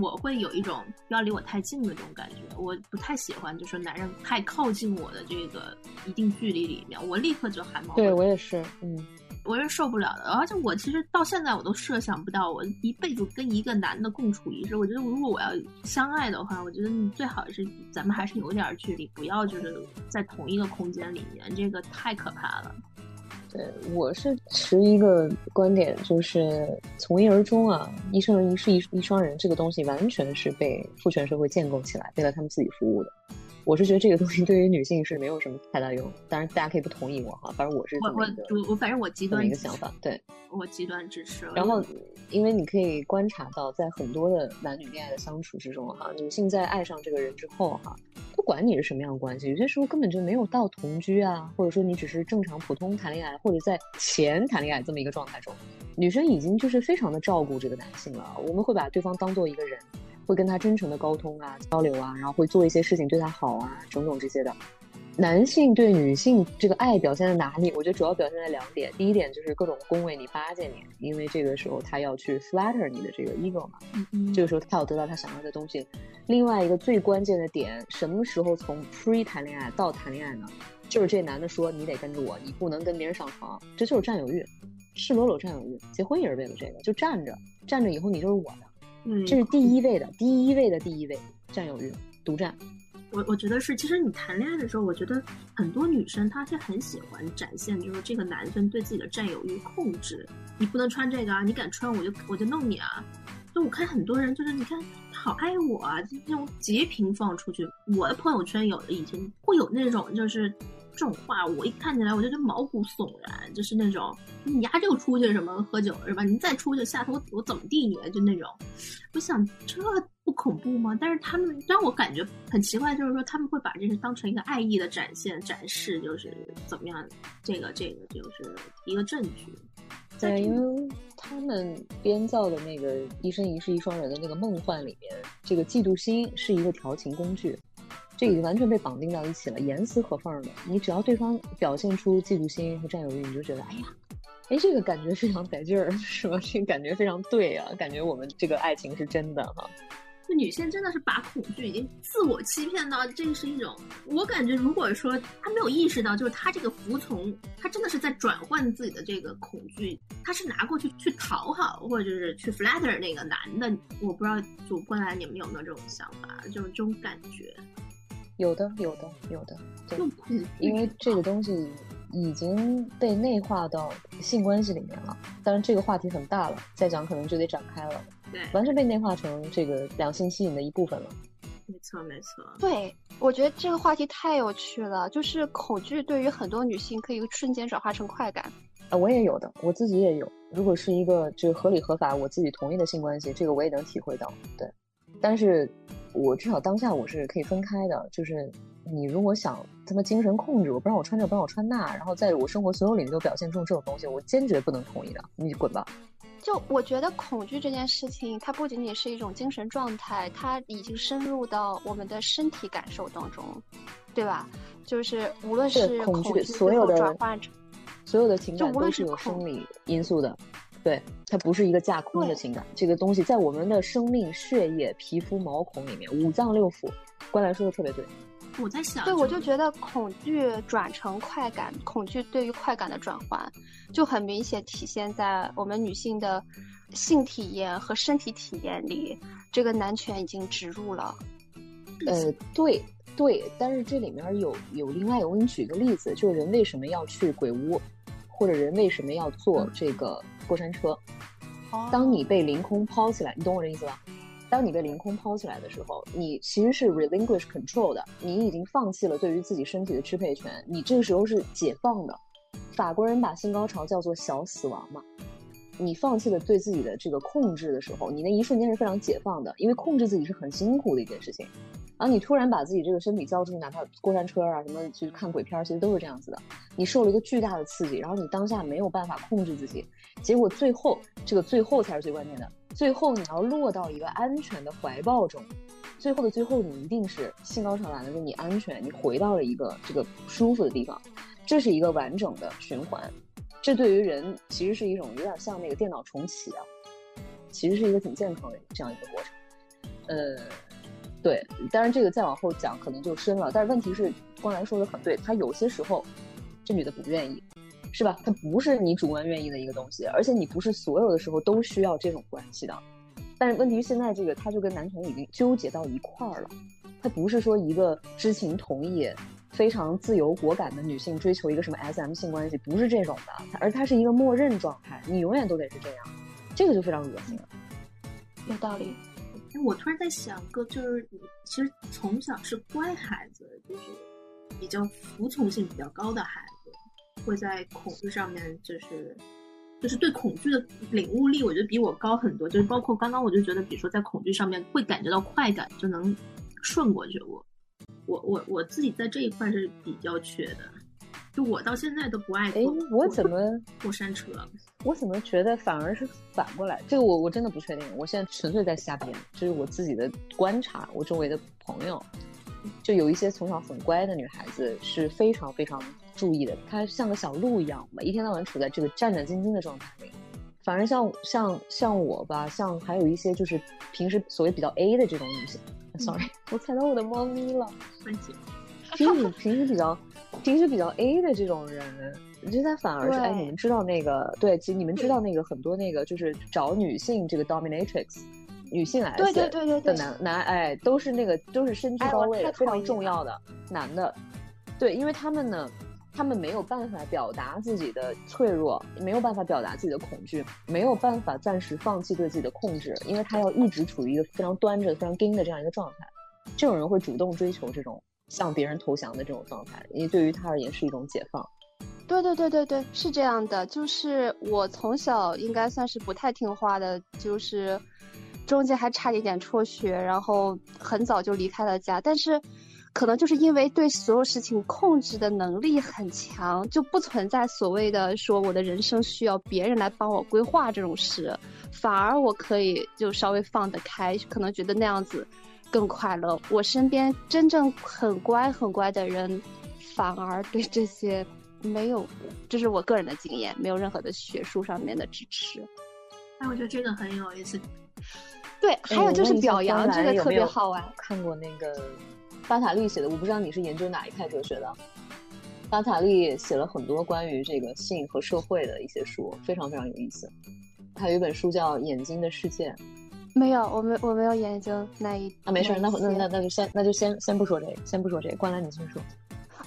我会有一种不要离我太近的这种感觉，我不太喜欢，就是男人太靠近我的这个一定距离里面，我立刻就汗毛。对我也是，嗯。我是受不了的，而且我其实到现在我都设想不到，我一辈子跟一个男的共处一室。我觉得如果我要相爱的话，我觉得你最好是咱们还是有点距离，不要就是在同一个空间里面，这个太可怕了。对，我是持一个观点，就是从一而终啊，一生人一世一一双人这个东西，完全是被父权社会建构起来，为了他们自己服务的。我是觉得这个东西对于女性是没有什么太大用，当然大家可以不同意我哈，反正我是我我我反正我极端一个想法，对，我极端支持。然后，因为你可以观察到，在很多的男女恋爱的相处之中哈，女性在爱上这个人之后哈，不不管你是什么样的关系，有些时候根本就没有到同居啊，或者说你只是正常普通谈恋爱，或者在前谈恋爱这么一个状态中，女生已经就是非常的照顾这个男性了，我们会把对方当做一个人。会跟他真诚的沟通啊，交流啊，然后会做一些事情对他好啊，种种这些的。男性对女性这个爱表现在哪里？我觉得主要表现在两点。第一点就是各种恭维你、巴结你，因为这个时候他要去 flatter 你的这个 ego 嘛，这个时候他要得到他想要的东西。另外一个最关键的点，什么时候从 pre 谈恋爱到谈恋爱呢？就是这男的说你得跟着我，你不能跟别人上床，这就是占有欲，赤裸裸占有欲。结婚也是为了这个，就站着，站着以后你就是我的。嗯，这是第一位的，第一位的第一位，占有欲，独占。我我觉得是，其实你谈恋爱的时候，我觉得很多女生她是很喜欢展现，就是这个男生对自己的占有欲控制。你不能穿这个啊，你敢穿我就我就弄你啊。就我看很多人就是你看好爱我啊，就那种截屏放出去。我的朋友圈有的以前会有那种就是。这种话我一看起来我就觉得毛骨悚然，就是那种你丫就出去什么喝酒是吧？你再出去下头我我怎么地你？就那种，我想这不恐怖吗？但是他们让我感觉很奇怪，就是说他们会把这是当成一个爱意的展现展示，就是怎么样？这个这个就是一个证据。对，因为他们编造的那个一生一世一双人的那个梦幻里面，这个嫉妒心是一个调情工具。这已经完全被绑定到一起了，严丝合缝的。你只要对方表现出嫉妒心和占有欲，你就觉得，哎呀，哎，这个感觉非常得劲儿，是吧？这个感觉非常对啊，感觉我们这个爱情是真的哈。那女性真的是把恐惧已经自我欺骗到，这是一种，我感觉如果说她没有意识到，就是她这个服从，她真的是在转换自己的这个恐惧，她是拿过去去讨好，或者是去 flatter 那个男的。我不知道主观来你们有没有这种想法，就是这种感觉。有的，有的，有的，对，因为这个东西已经被内化到性关系里面了。当然，这个话题很大了，再讲可能就得展开了。对，完全被内化成这个两性吸引的一部分了。没错，没错。对，我觉得这个话题太有趣了。就是恐惧对于很多女性可以瞬间转化成快感。啊，我也有的，我自己也有。如果是一个就合理合法、我自己同意的性关系，这个我也能体会到。对，但是。我至少当下我是可以分开的，就是你如果想他妈精神控制我，不让我穿这，不让我穿那，然后在我生活所有领域都表现出这种东西，我坚决不能同意的，你滚吧。就我觉得恐惧这件事情，它不仅仅是一种精神状态，它已经深入到我们的身体感受当中，对吧？就是无论是恐惧，所有的转换成所有的情感都是有生理因素的。对，它不是一个架空的情感，这个东西在我们的生命、血液、皮肤、毛孔里面，五脏六腑，关来说的特别对。我在想，对我就觉得恐惧转成快感，恐惧对于快感的转换，就很明显体现在我们女性的性体验和身体体验里，这个男权已经植入了。呃，对对，但是这里面有有另外，我给你举个例子，就是人为什么要去鬼屋，或者人为什么要坐这个。过山车，当你被凌空抛起来，你懂我这意思吧？当你被凌空抛起来的时候，你其实是 relinquish control 的，你已经放弃了对于自己身体的支配权，你这个时候是解放的。法国人把性高潮叫做小死亡嘛，你放弃了对自己的这个控制的时候，你那一瞬间是非常解放的，因为控制自己是很辛苦的一件事情。然后你突然把自己这个身体交出去，哪怕过山车啊什么去看鬼片，其实都是这样子的。你受了一个巨大的刺激，然后你当下没有办法控制自己，结果最后这个最后才是最关键的，最后你要落到一个安全的怀抱中，最后的最后，你一定是兴高采烈的，就你安全，你回到了一个这个舒服的地方，这是一个完整的循环。这对于人其实是一种有点像那个电脑重启啊，其实是一个挺健康的这样一个过程。呃，对，当然这个再往后讲可能就深了，但是问题是，光来说的很对，他有些时候这女的不愿意。是吧？它不是你主观愿意的一个东西，而且你不是所有的时候都需要这种关系的。但是问题是现在这个，他就跟男同已经纠结到一块儿了。他不是说一个知情同意、非常自由果敢的女性追求一个什么 SM 性关系，不是这种的，而它是一个默认状态，你永远都得是这样，这个就非常恶心了。有道理。哎，我突然在想个，就是你其实从小是乖孩子，就是比较服从性比较高的孩子。会在恐惧上面，就是就是对恐惧的领悟力，我觉得比我高很多。就是包括刚刚，我就觉得，比如说在恐惧上面会感觉到快感，就能顺过去。我我我我自己在这一块是比较缺的，就我到现在都不爱。哎，我怎么过山车？我怎么觉得反而是反过来？这个我我真的不确定。我现在纯粹在瞎编，就是我自己的观察，我周围的朋友，就有一些从小很乖的女孩子，是非常非常。注意的，她像个小鹿一样，一天到晚处在这个战战兢兢的状态里。反正像像像我吧，像还有一些就是平时所谓比较 A 的这种女性，sorry，我踩到我的猫咪了。平时平时比较平时比较 A 的这种人，我觉得他反而是哎，你们知道那个对，其实你们知道那个很多那个就是找女性这个 dominatrix，女性 S 对对对对的男男哎，都是那个都是身居高位的非常重要的男的，对，因为他们呢。他们没有办法表达自己的脆弱，没有办法表达自己的恐惧，没有办法暂时放弃对自己的控制，因为他要一直处于一个非常端着、非常硬的这样一个状态。这种人会主动追求这种向别人投降的这种状态，因为对于他而言是一种解放。对对对对对，是这样的。就是我从小应该算是不太听话的，就是中间还差一点辍学，然后很早就离开了家，但是。可能就是因为对所有事情控制的能力很强，就不存在所谓的说我的人生需要别人来帮我规划这种事，反而我可以就稍微放得开，可能觉得那样子更快乐。我身边真正很乖很乖的人，反而对这些没有，这是我个人的经验，没有任何的学术上面的支持。哎，我觉得这个很有意思。对，还有就是表扬，这个特别好玩。看过那个。巴塔利写的，我不知道你是研究哪一派哲学的。巴塔利写了很多关于这个性和社会的一些书，非常非常有意思。还有一本书叫《眼睛的世界》。没有，我没我没有研究那一啊，没事，那那那那就先那就先先不说这个，先不说这个。关澜，你先说。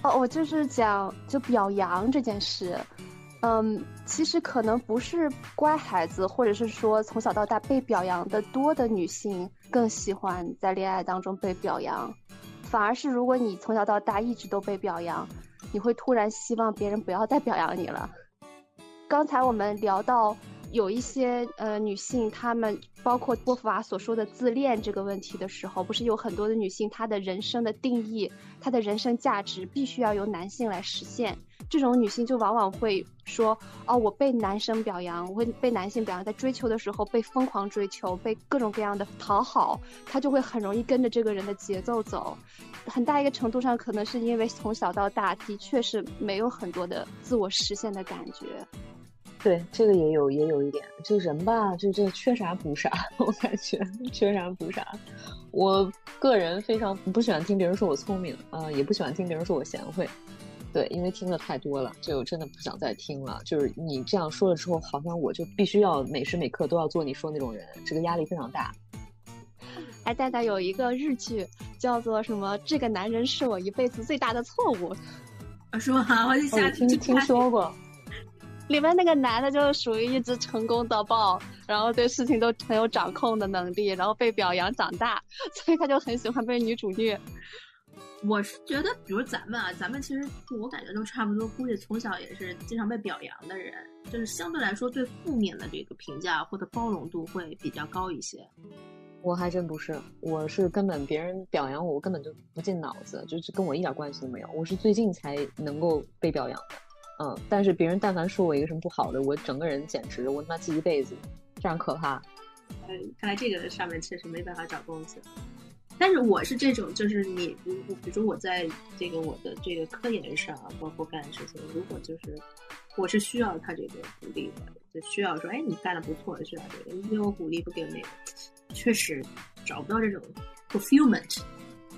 哦，我就是讲就表扬这件事。嗯，其实可能不是乖孩子，或者是说从小到大被表扬的多的女性更喜欢在恋爱当中被表扬。反而是，如果你从小到大一直都被表扬，你会突然希望别人不要再表扬你了。刚才我们聊到有一些呃女性，她们包括波伏娃所说的自恋这个问题的时候，不是有很多的女性，她的人生的定义，她的人生价值必须要由男性来实现。这种女性就往往会说：“哦，我被男生表扬，我会被男性表扬，在追求的时候被疯狂追求，被各种各样的讨好，她就会很容易跟着这个人的节奏走。很大一个程度上，可能是因为从小到大的确是没有很多的自我实现的感觉。对，这个也有，也有一点，就人吧，就这缺啥补啥，我感觉缺啥补啥。我个人非常不喜欢听别人说我聪明，啊，也不喜欢听别人说我贤惠。”对，因为听的太多了，就真的不想再听了。就是你这样说了之后，好像我就必须要每时每刻都要做你说那种人，这个压力非常大。哎，大家有一个日剧叫做什么？这个男人是我一辈子最大的错误。啊，是吗？我就想听听说过。里面那个男的就是属于一直成功的爆，然后对事情都很有掌控的能力，然后被表扬长大，所以他就很喜欢被女主虐。我是觉得，比如咱们啊，咱们其实我感觉都差不多，估计从小也是经常被表扬的人，就是相对来说对负面的这个评价或者包容度会比较高一些。我还真不是，我是根本别人表扬我，我根本就不进脑子，就是跟我一点关系都没有。我是最近才能够被表扬的，嗯，但是别人但凡说我一个什么不好的，我整个人简直我他妈记一辈子，这样可怕。看来这个上面确实没办法找东西。但是我是这种，就是你，如果比如说我在这个我的这个科研上，包括干的事情，如果就是我是需要他这个鼓励的，就需要说，哎，你干的不错，需要这个，你给我鼓励，不给我那个，确实找不到这种 fulfillment。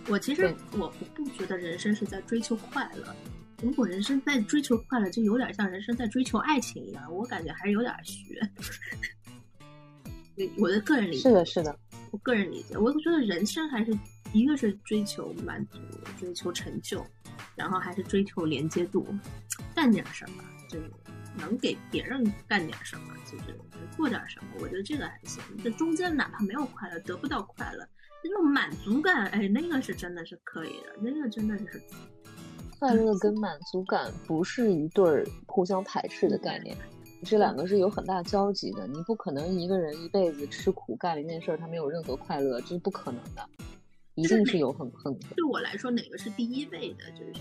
我其实我我不觉得人生是在追求快乐，如果人生在追求快乐，就有点像人生在追求爱情一样，我感觉还是有点虚。我的个人理解是的，是的。我个人理解，我觉得人生还是一个是追求满足、追求成就，然后还是追求连接度，干点什么就是能给别人干点什么，就是做点什么。我觉得这个还行。这中间哪怕没有快乐，得不到快乐，那种满足感，哎，那个是真的是可以的，那个真的是。快乐跟满足感不是一对儿互相排斥的概念。这两个是有很大交集的，你不可能一个人一辈子吃苦干了一件事儿，他没有任何快乐，这是不可能的，一定是有很很。对我来说，哪个是第一位的？就是。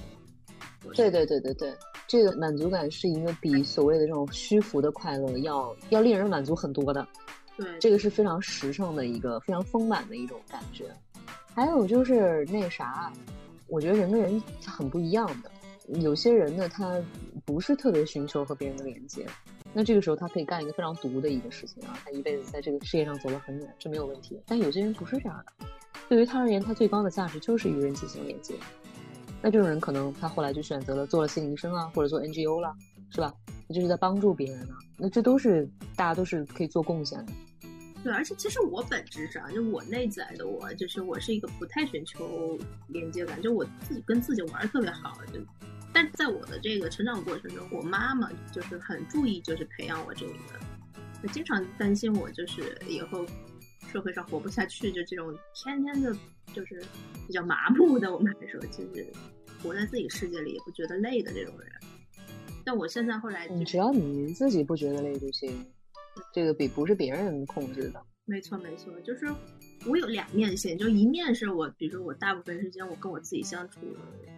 对对对对对，这个满足感是一个比所谓的这种虚浮的快乐要要令人满足很多的。对，这个是非常实诚的一个非常丰满的一种感觉。还有就是那个啥，我觉得人跟人很不一样的，有些人呢，他不是特别寻求和别人的连接。那这个时候，他可以干一个非常独的一个事情啊！他一辈子在这个事业上走了很远，这没有问题。但有些人不是这样的，对于他而言，他最高的价值就是与人进行连接。那这种人可能他后来就选择了做了心理医生啊，或者做 NGO 了，是吧？就是在帮助别人啊。那这都是大家都是可以做贡献的。对，而且其实我本质上就我内在的我，就是我是一个不太寻求连接感，就我自己跟自己玩特别好，就。但在我的这个成长过程中，我妈妈就是很注意，就是培养我这个，就经常担心我就是以后社会上活不下去，就这种天天的，就是比较麻木的。我们来说，就是活在自己世界里也不觉得累的这种人。但我现在后来，只要你自己不觉得累就行，这个比不是别人控制的。没错，没错，就是我有两面性，就一面是我，比如说我大部分时间我跟我自己相处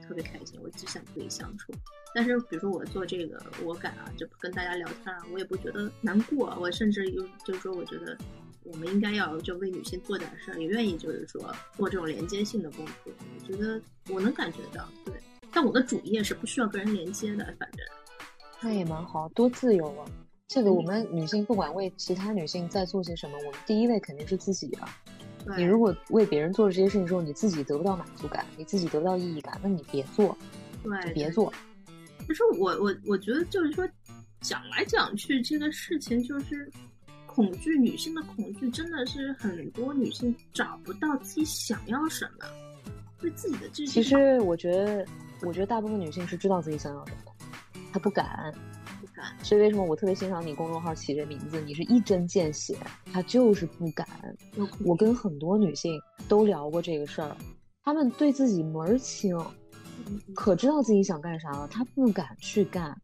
特别开心，我只想自己相处。但是比如说我做这个，我敢啊，就跟大家聊天啊，我也不觉得难过。我甚至有就是说，我觉得我们应该要就为女性做点事儿，也愿意就是说做这种连接性的工作。我觉得我能感觉到，对。但我的主业是不需要跟人连接的，反正那也蛮好，多自由啊。这个我们女性不管为其他女性在做些什么，我们第一位肯定是自己啊。你如果为别人做了这些事情之后，你自己得不到满足感，你自己得不到意义感，那你别做，对，别做。就是我我我觉得就是说，讲来讲去这个事情就是恐惧，女性的恐惧真的是很多女性找不到自己想要什么，对自己的这些。其实我觉得，我觉得大部分女性是知道自己想要什么的，她不敢。所以为什么我特别欣赏你公众号起这名字？你是一针见血，他就是不敢。我跟很多女性都聊过这个事儿，她们对自己门儿清，可知道自己想干啥了，她不敢去干，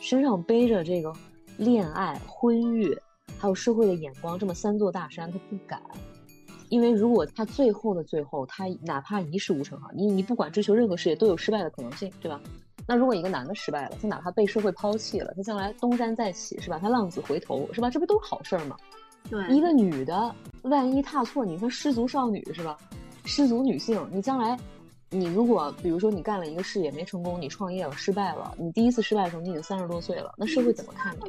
身上背着这个恋爱、婚育，还有社会的眼光这么三座大山，她不敢。因为如果她最后的最后，她哪怕一事无成哈，你你不管追求任何事业都有失败的可能性，对吧？那如果一个男的失败了，他哪怕被社会抛弃了，他将来东山再起，是吧？他浪子回头，是吧？这不都是好事儿吗？对，一个女的，万一踏错，你说失足少女是吧？失足女性，你将来，你如果比如说你干了一个事业没成功，你创业了失败了，你第一次失败的时候你已经三十多岁了，那社会怎么看你？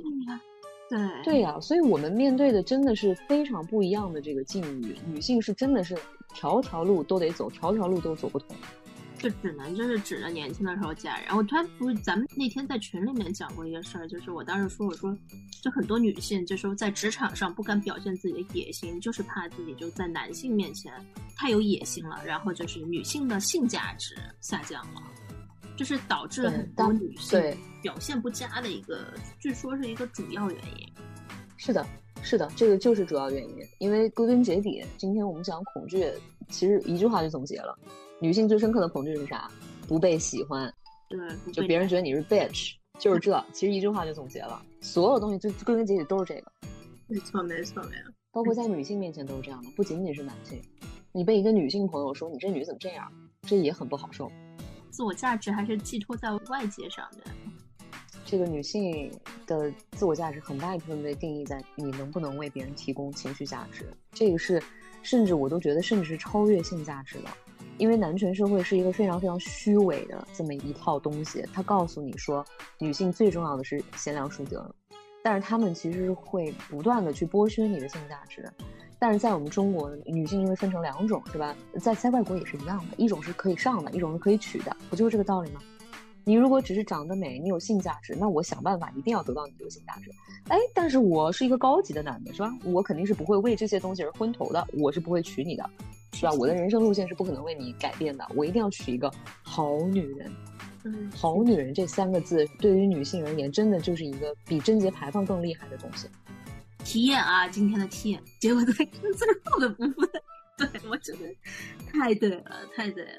对，对呀，所以我们面对的真的是非常不一样的这个境遇，女性是真的是条条路都得走，条条路都走不通。就只能就是指着年轻的时候嫁人。我突然不是咱们那天在群里面讲过一个事儿，就是我当时说我说，就很多女性就说在职场上不敢表现自己的野心，就是怕自己就在男性面前太有野心了，然后就是女性的性价值下降了，就是导致很多女性表现不佳的一个，据说是一个主要原因。是的，是的，这个就是主要原因。因为归根结底，今天我们讲恐惧，其实一句话就总结了。女性最深刻的恐惧是啥？不被喜欢，对，就别人觉得你是 bitch，就是这。其实一句话就总结了，所有东西就归根结底都是这个。没错，没错，没错。包括在女性面前都是这样的，不仅仅是男性。你被一个女性朋友说你这女的怎么这样，这也很不好受。自我价值还是寄托在外界上面。这个女性的自我价值很大一部分被定义在你能不能为别人提供情绪价值，这个是，甚至我都觉得甚至是超越性价值的，因为男权社会是一个非常非常虚伪的这么一套东西，它告诉你说女性最重要的是贤良淑德，但是他们其实会不断的去剥削你的性价值。但是在我们中国，女性因为分成两种，是吧？在在外国也是一样的，一种是可以上的，一种是可以娶的，不就是这个道理吗？你如果只是长得美，你有性价值，那我想办法一定要得到你这个性价值。哎，但是我是一个高级的男的，是吧？我肯定是不会为这些东西而昏头的，我是不会娶你的，是吧？我的人生路线是不可能为你改变的，我一定要娶一个好女人。嗯，好女人这三个字对于女性而言，真的就是一个比贞洁牌坊更厉害的东西。体验啊，今天的体验，结果在最后的部分，对我觉得太对了，太对了。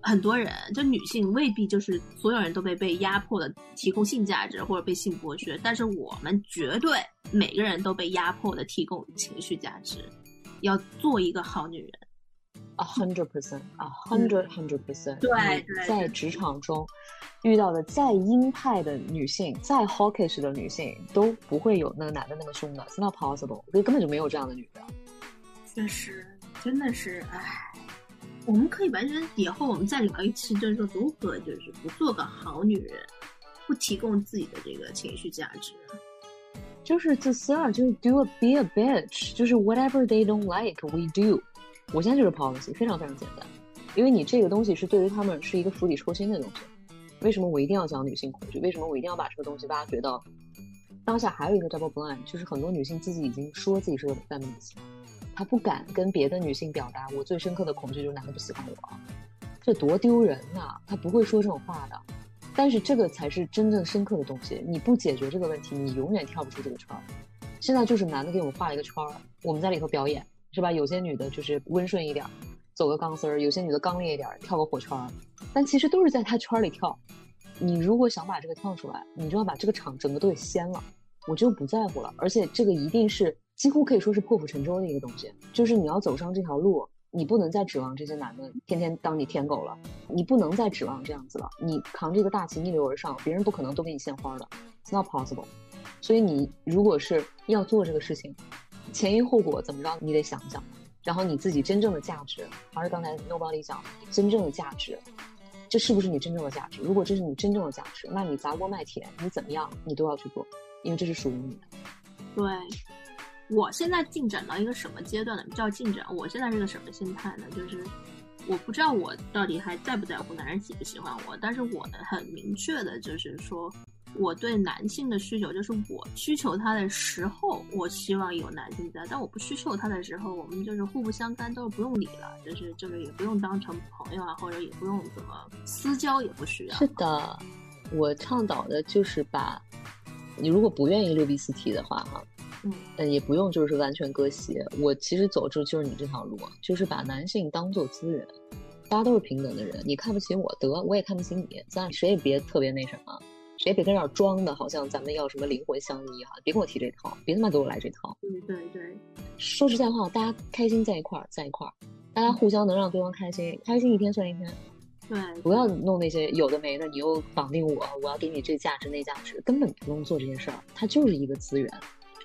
很多人，就女性未必就是所有人都被被压迫的提供性价值或者被性剥削，但是我们绝对每个人都被压迫的提供情绪价值，要做一个好女人。A hundred percent, hundred hundred percent。对，在职场中遇到的再鹰派的女性，再 hawkish 的女性都不会有那个男的那么凶的，It's not possible，所以根本就没有这样的女的。确实，真的是，唉，我们可以完全以后我们再聊一期，就是说如何就是不做个好女人，不提供自己的这个情绪价值，就是自私啊，就是 do a be a bitch，就是 whatever they don't like we do。我现在就是 policy，非常非常简单，因为你这个东西是对于他们是一个釜底抽薪的东西。为什么我一定要讲女性恐惧？为什么我一定要把这个东西挖掘到当下？还有一个 double blind，就是很多女性自己已经说自己是个 feminist，她不敢跟别的女性表达我最深刻的恐惧就是男的不喜欢我，这多丢人呐！她不会说这种话的。但是这个才是真正深刻的东西。你不解决这个问题，你永远跳不出这个圈儿。现在就是男的给我们画了一个圈儿，我们在里头表演。是吧？有些女的就是温顺一点，走个钢丝儿；有些女的刚烈一点，跳个火圈儿。但其实都是在她圈里跳。你如果想把这个跳出来，你就要把这个场整个都给掀了。我就不在乎了。而且这个一定是几乎可以说是破釜沉舟的一个东西。就是你要走上这条路，你不能再指望这些男的天天当你舔狗了。你不能再指望这样子了。你扛这个大旗逆流而上，别人不可能都给你献花的，It's not possible。所以你如果是要做这个事情。前因后果怎么着，你得想想，然后你自己真正的价值，还是刚才 Nobody 讲真正的价值，这是不是你真正的价值？如果这是你真正的价值，那你砸锅卖铁，你怎么样，你都要去做，因为这是属于你的。对，我现在进展到一个什么阶段呢？叫进展。我现在是个什么心态呢？就是我不知道我到底还在不在乎男人喜不喜欢我，但是我呢，很明确的就是说。我对男性的需求，就是我需求他的时候，我希望有男性在；但我不需求他的时候，我们就是互不相干，都是不用理了，就是就是也不用当成朋友啊，或者也不用怎么私交，也不需要。是的，我倡导的就是把，你如果不愿意六 B 四 T 的话，哈，嗯，也不用就是完全割席。我其实走就就是你这条路，就是把男性当做资源，大家都是平等的人，你看不起我得，我也看不起你，咱俩谁也别特别那什么。别别跟这儿装的，好像咱们要什么灵魂相依哈！别跟我提这套，别他妈给我来这套。对对对，说实在话，大家开心在一块儿，在一块儿，大家互相能让对方开心，开心一天算一天。对，不要弄那些有的没的，你又绑定我，我要给你这价值那价值，根本不用做这些事儿。它就是一个资源，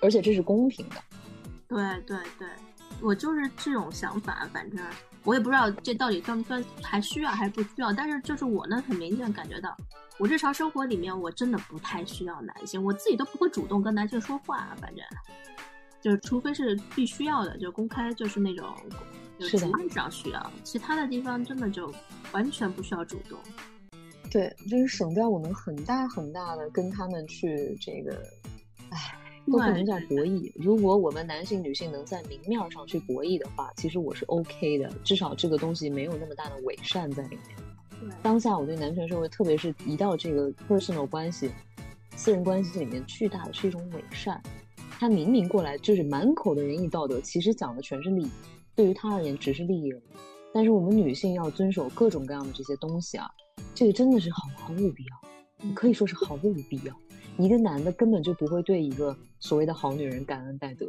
而且这是公平的。对对对，我就是这种想法，反正。我也不知道这到底算不算还需要还是不需要，但是就是我呢，很明显感觉到，我日常生活里面我真的不太需要男性，我自己都不会主动跟男性说话，反正就是除非是必须要的，就公开就是那种，是的，上需要，其他的地方真的就完全不需要主动。对，就是省掉我们很大很大的跟他们去这个，唉。都不能叫博弈。如果我们男性、女性能在明面上去博弈的话，其实我是 OK 的。至少这个东西没有那么大的伪善在里面。当下我对男权社会，特别是一到这个 personal 关系、私人关系里面，巨大的是一种伪善。他明明过来就是满口的仁义道德，其实讲的全是利益。对于他而言，只是利益而已。但是我们女性要遵守各种各样的这些东西啊，这个真的是毫毫无必要，可以说是毫无必要。一个男的根本就不会对一个所谓的好女人感恩戴德，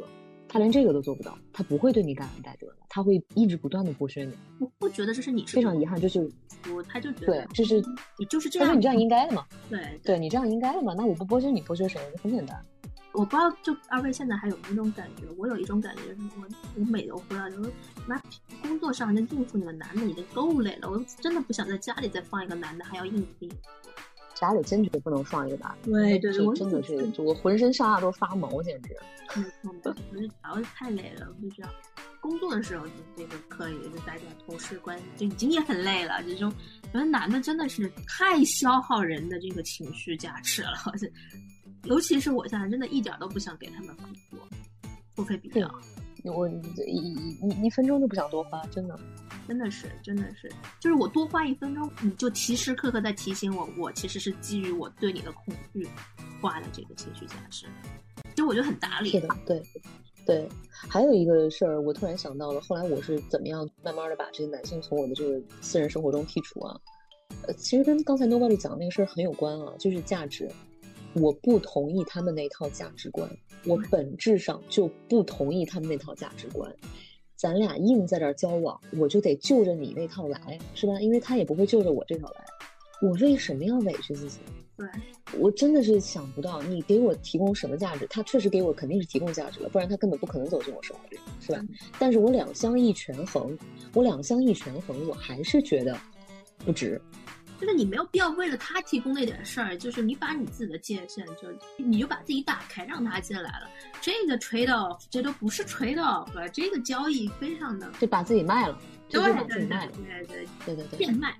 他连这个都做不到，他不会对你感恩戴德的，他会一直不断的剥削你。我不觉得这是你非常遗憾，就是我，他就觉得对，就是你就是这样，他说你这样应该的嘛，对，对你这样应该的嘛，那我不剥削你，剥削谁？很简单。我不知道，就二位现在还有没有那种感觉？我有一种感觉，就是我我每都回来就说，妈，工作上就应付你们男的已经够累了，我真的不想在家里再放一个男的，还要应付。家里坚决不能放一个男的，对对对，真的是，我浑身上下都发毛，简直。没错，我是主要是太累了，不知道。工作的时候就这个可以，就大家同事关系就已经也很累了。这种觉得男的真的是太消耗人的这个情绪价值了。尤其是我现在真的一点都不想给他们付出，付费比较，我一一一一分钟都不想多花，真的，真的是，真的是，就是我多花一分钟，你就时时刻刻在提醒我，我其实是基于我对你的恐惧花的这个情绪价值，其实我觉得很打理。是的，对，对。还有一个事儿，我突然想到了，后来我是怎么样慢慢的把这些男性从我的这个私人生活中剔除啊？呃，其实跟刚才 Nobody 讲的那个事儿很有关啊，就是价值。我不同意他们那套价值观，我本质上就不同意他们那套价值观。咱俩硬在这儿交往，我就得就着你那套来，是吧？因为他也不会就着我这套来。我为什么要委屈自己？对，我真的是想不到你给我提供什么价值。他确实给我肯定是提供价值了，不然他根本不可能走进我生活里，是吧？但是我两相一权衡，我两相一权衡，我还是觉得不值。就是你没有必要为了他提供那点事儿，就是你把你自己的界限就你就把自己打开，让他进来了。这个 trade off 这都不是 trade off，这个交易非常的就把自己卖了，对对对对对对对变卖。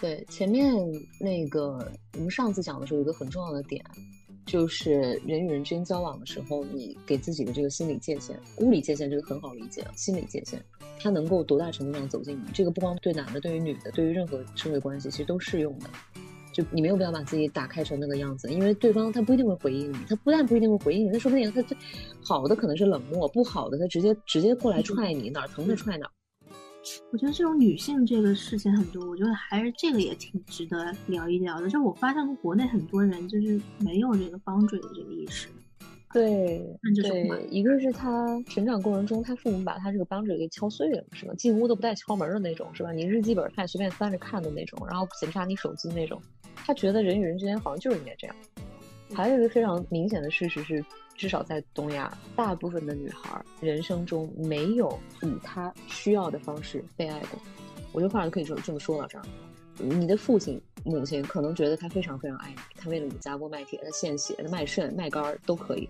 对前面那个我们上次讲的时候，有一个很重要的点。就是人与人之间交往的时候，你给自己的这个心理界限、物理界限，这个很好理解。心理界限，它能够多大程度上走进你？这个不光对男的，对于女的，对于任何社会关系，其实都适用的。就你没有必要把自己打开成那个样子，因为对方他不一定会回应你，他不但不一定会回应你，他说不定他最好的可能是冷漠，不好的他直接直接过来踹你，哪儿疼他踹哪儿。我觉得这种女性这个事情很多，我觉得还是这个也挺值得聊一聊的。就我发现国内很多人就是没有这个帮助的这个意识。对，对，一个是他成长过程中，他父母把他这个帮助给敲碎了，是吧？进屋都不带敲门的那种，是吧？你日记本看随便翻着看的那种，然后检查你手机那种，他觉得人与人之间好像就是应该这样。还有一个非常明显的事实是。至少在东亚，大部分的女孩人生中没有以她需要的方式被爱过。我这话就可以说这么说到这儿。你的父亲、母亲可能觉得他非常非常爱你，他为了你砸锅卖铁，他献血、他卖肾、卖肝都可以。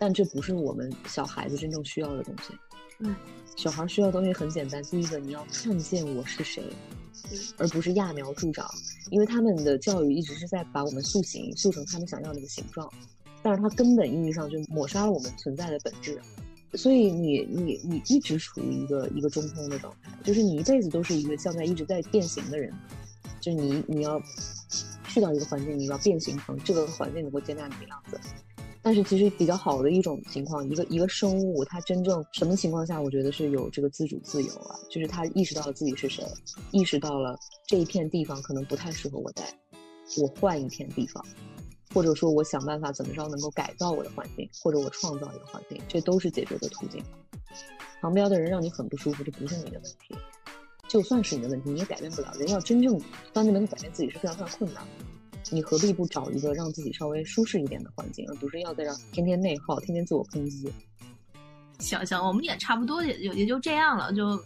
但这不是我们小孩子真正需要的东西。嗯，小孩需要的东西很简单，第一个你要看见我是谁，而不是揠苗助长，因为他们的教育一直是在把我们塑形，塑成他们想要那个形状。但是它根本意义上就抹杀了我们存在的本质，所以你你你一直处于一个一个中空的状态，就是你一辈子都是一个像在一直在变形的人，就是你你要去到一个环境，你要变形成这个环境能够接纳你的样子。但是其实比较好的一种情况，一个一个生物它真正什么情况下，我觉得是有这个自主自由啊，就是它意识到了自己是谁，意识到了这一片地方可能不太适合我待，我换一片地方。或者说，我想办法怎么着能够改造我的环境，或者我创造一个环境，这都是解决的途径。旁边的人让你很不舒服，这不是你的问题。就算是你的问题，你也改变不了。人要真正当面能够改变自己是非常非常困难。你何必不找一个让自己稍微舒适一点的环境，而不是要在这天天内耗，天天自我抨击？行行，我们也差不多也也也就这样了。就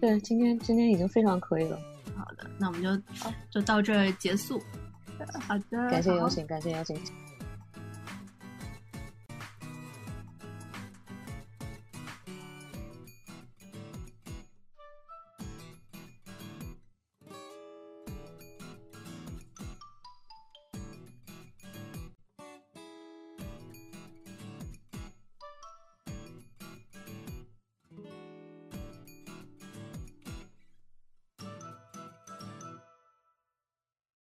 对，今天今天已经非常可以了。好的，那我们就就到这儿结束。好的，感谢邀请，感谢邀请。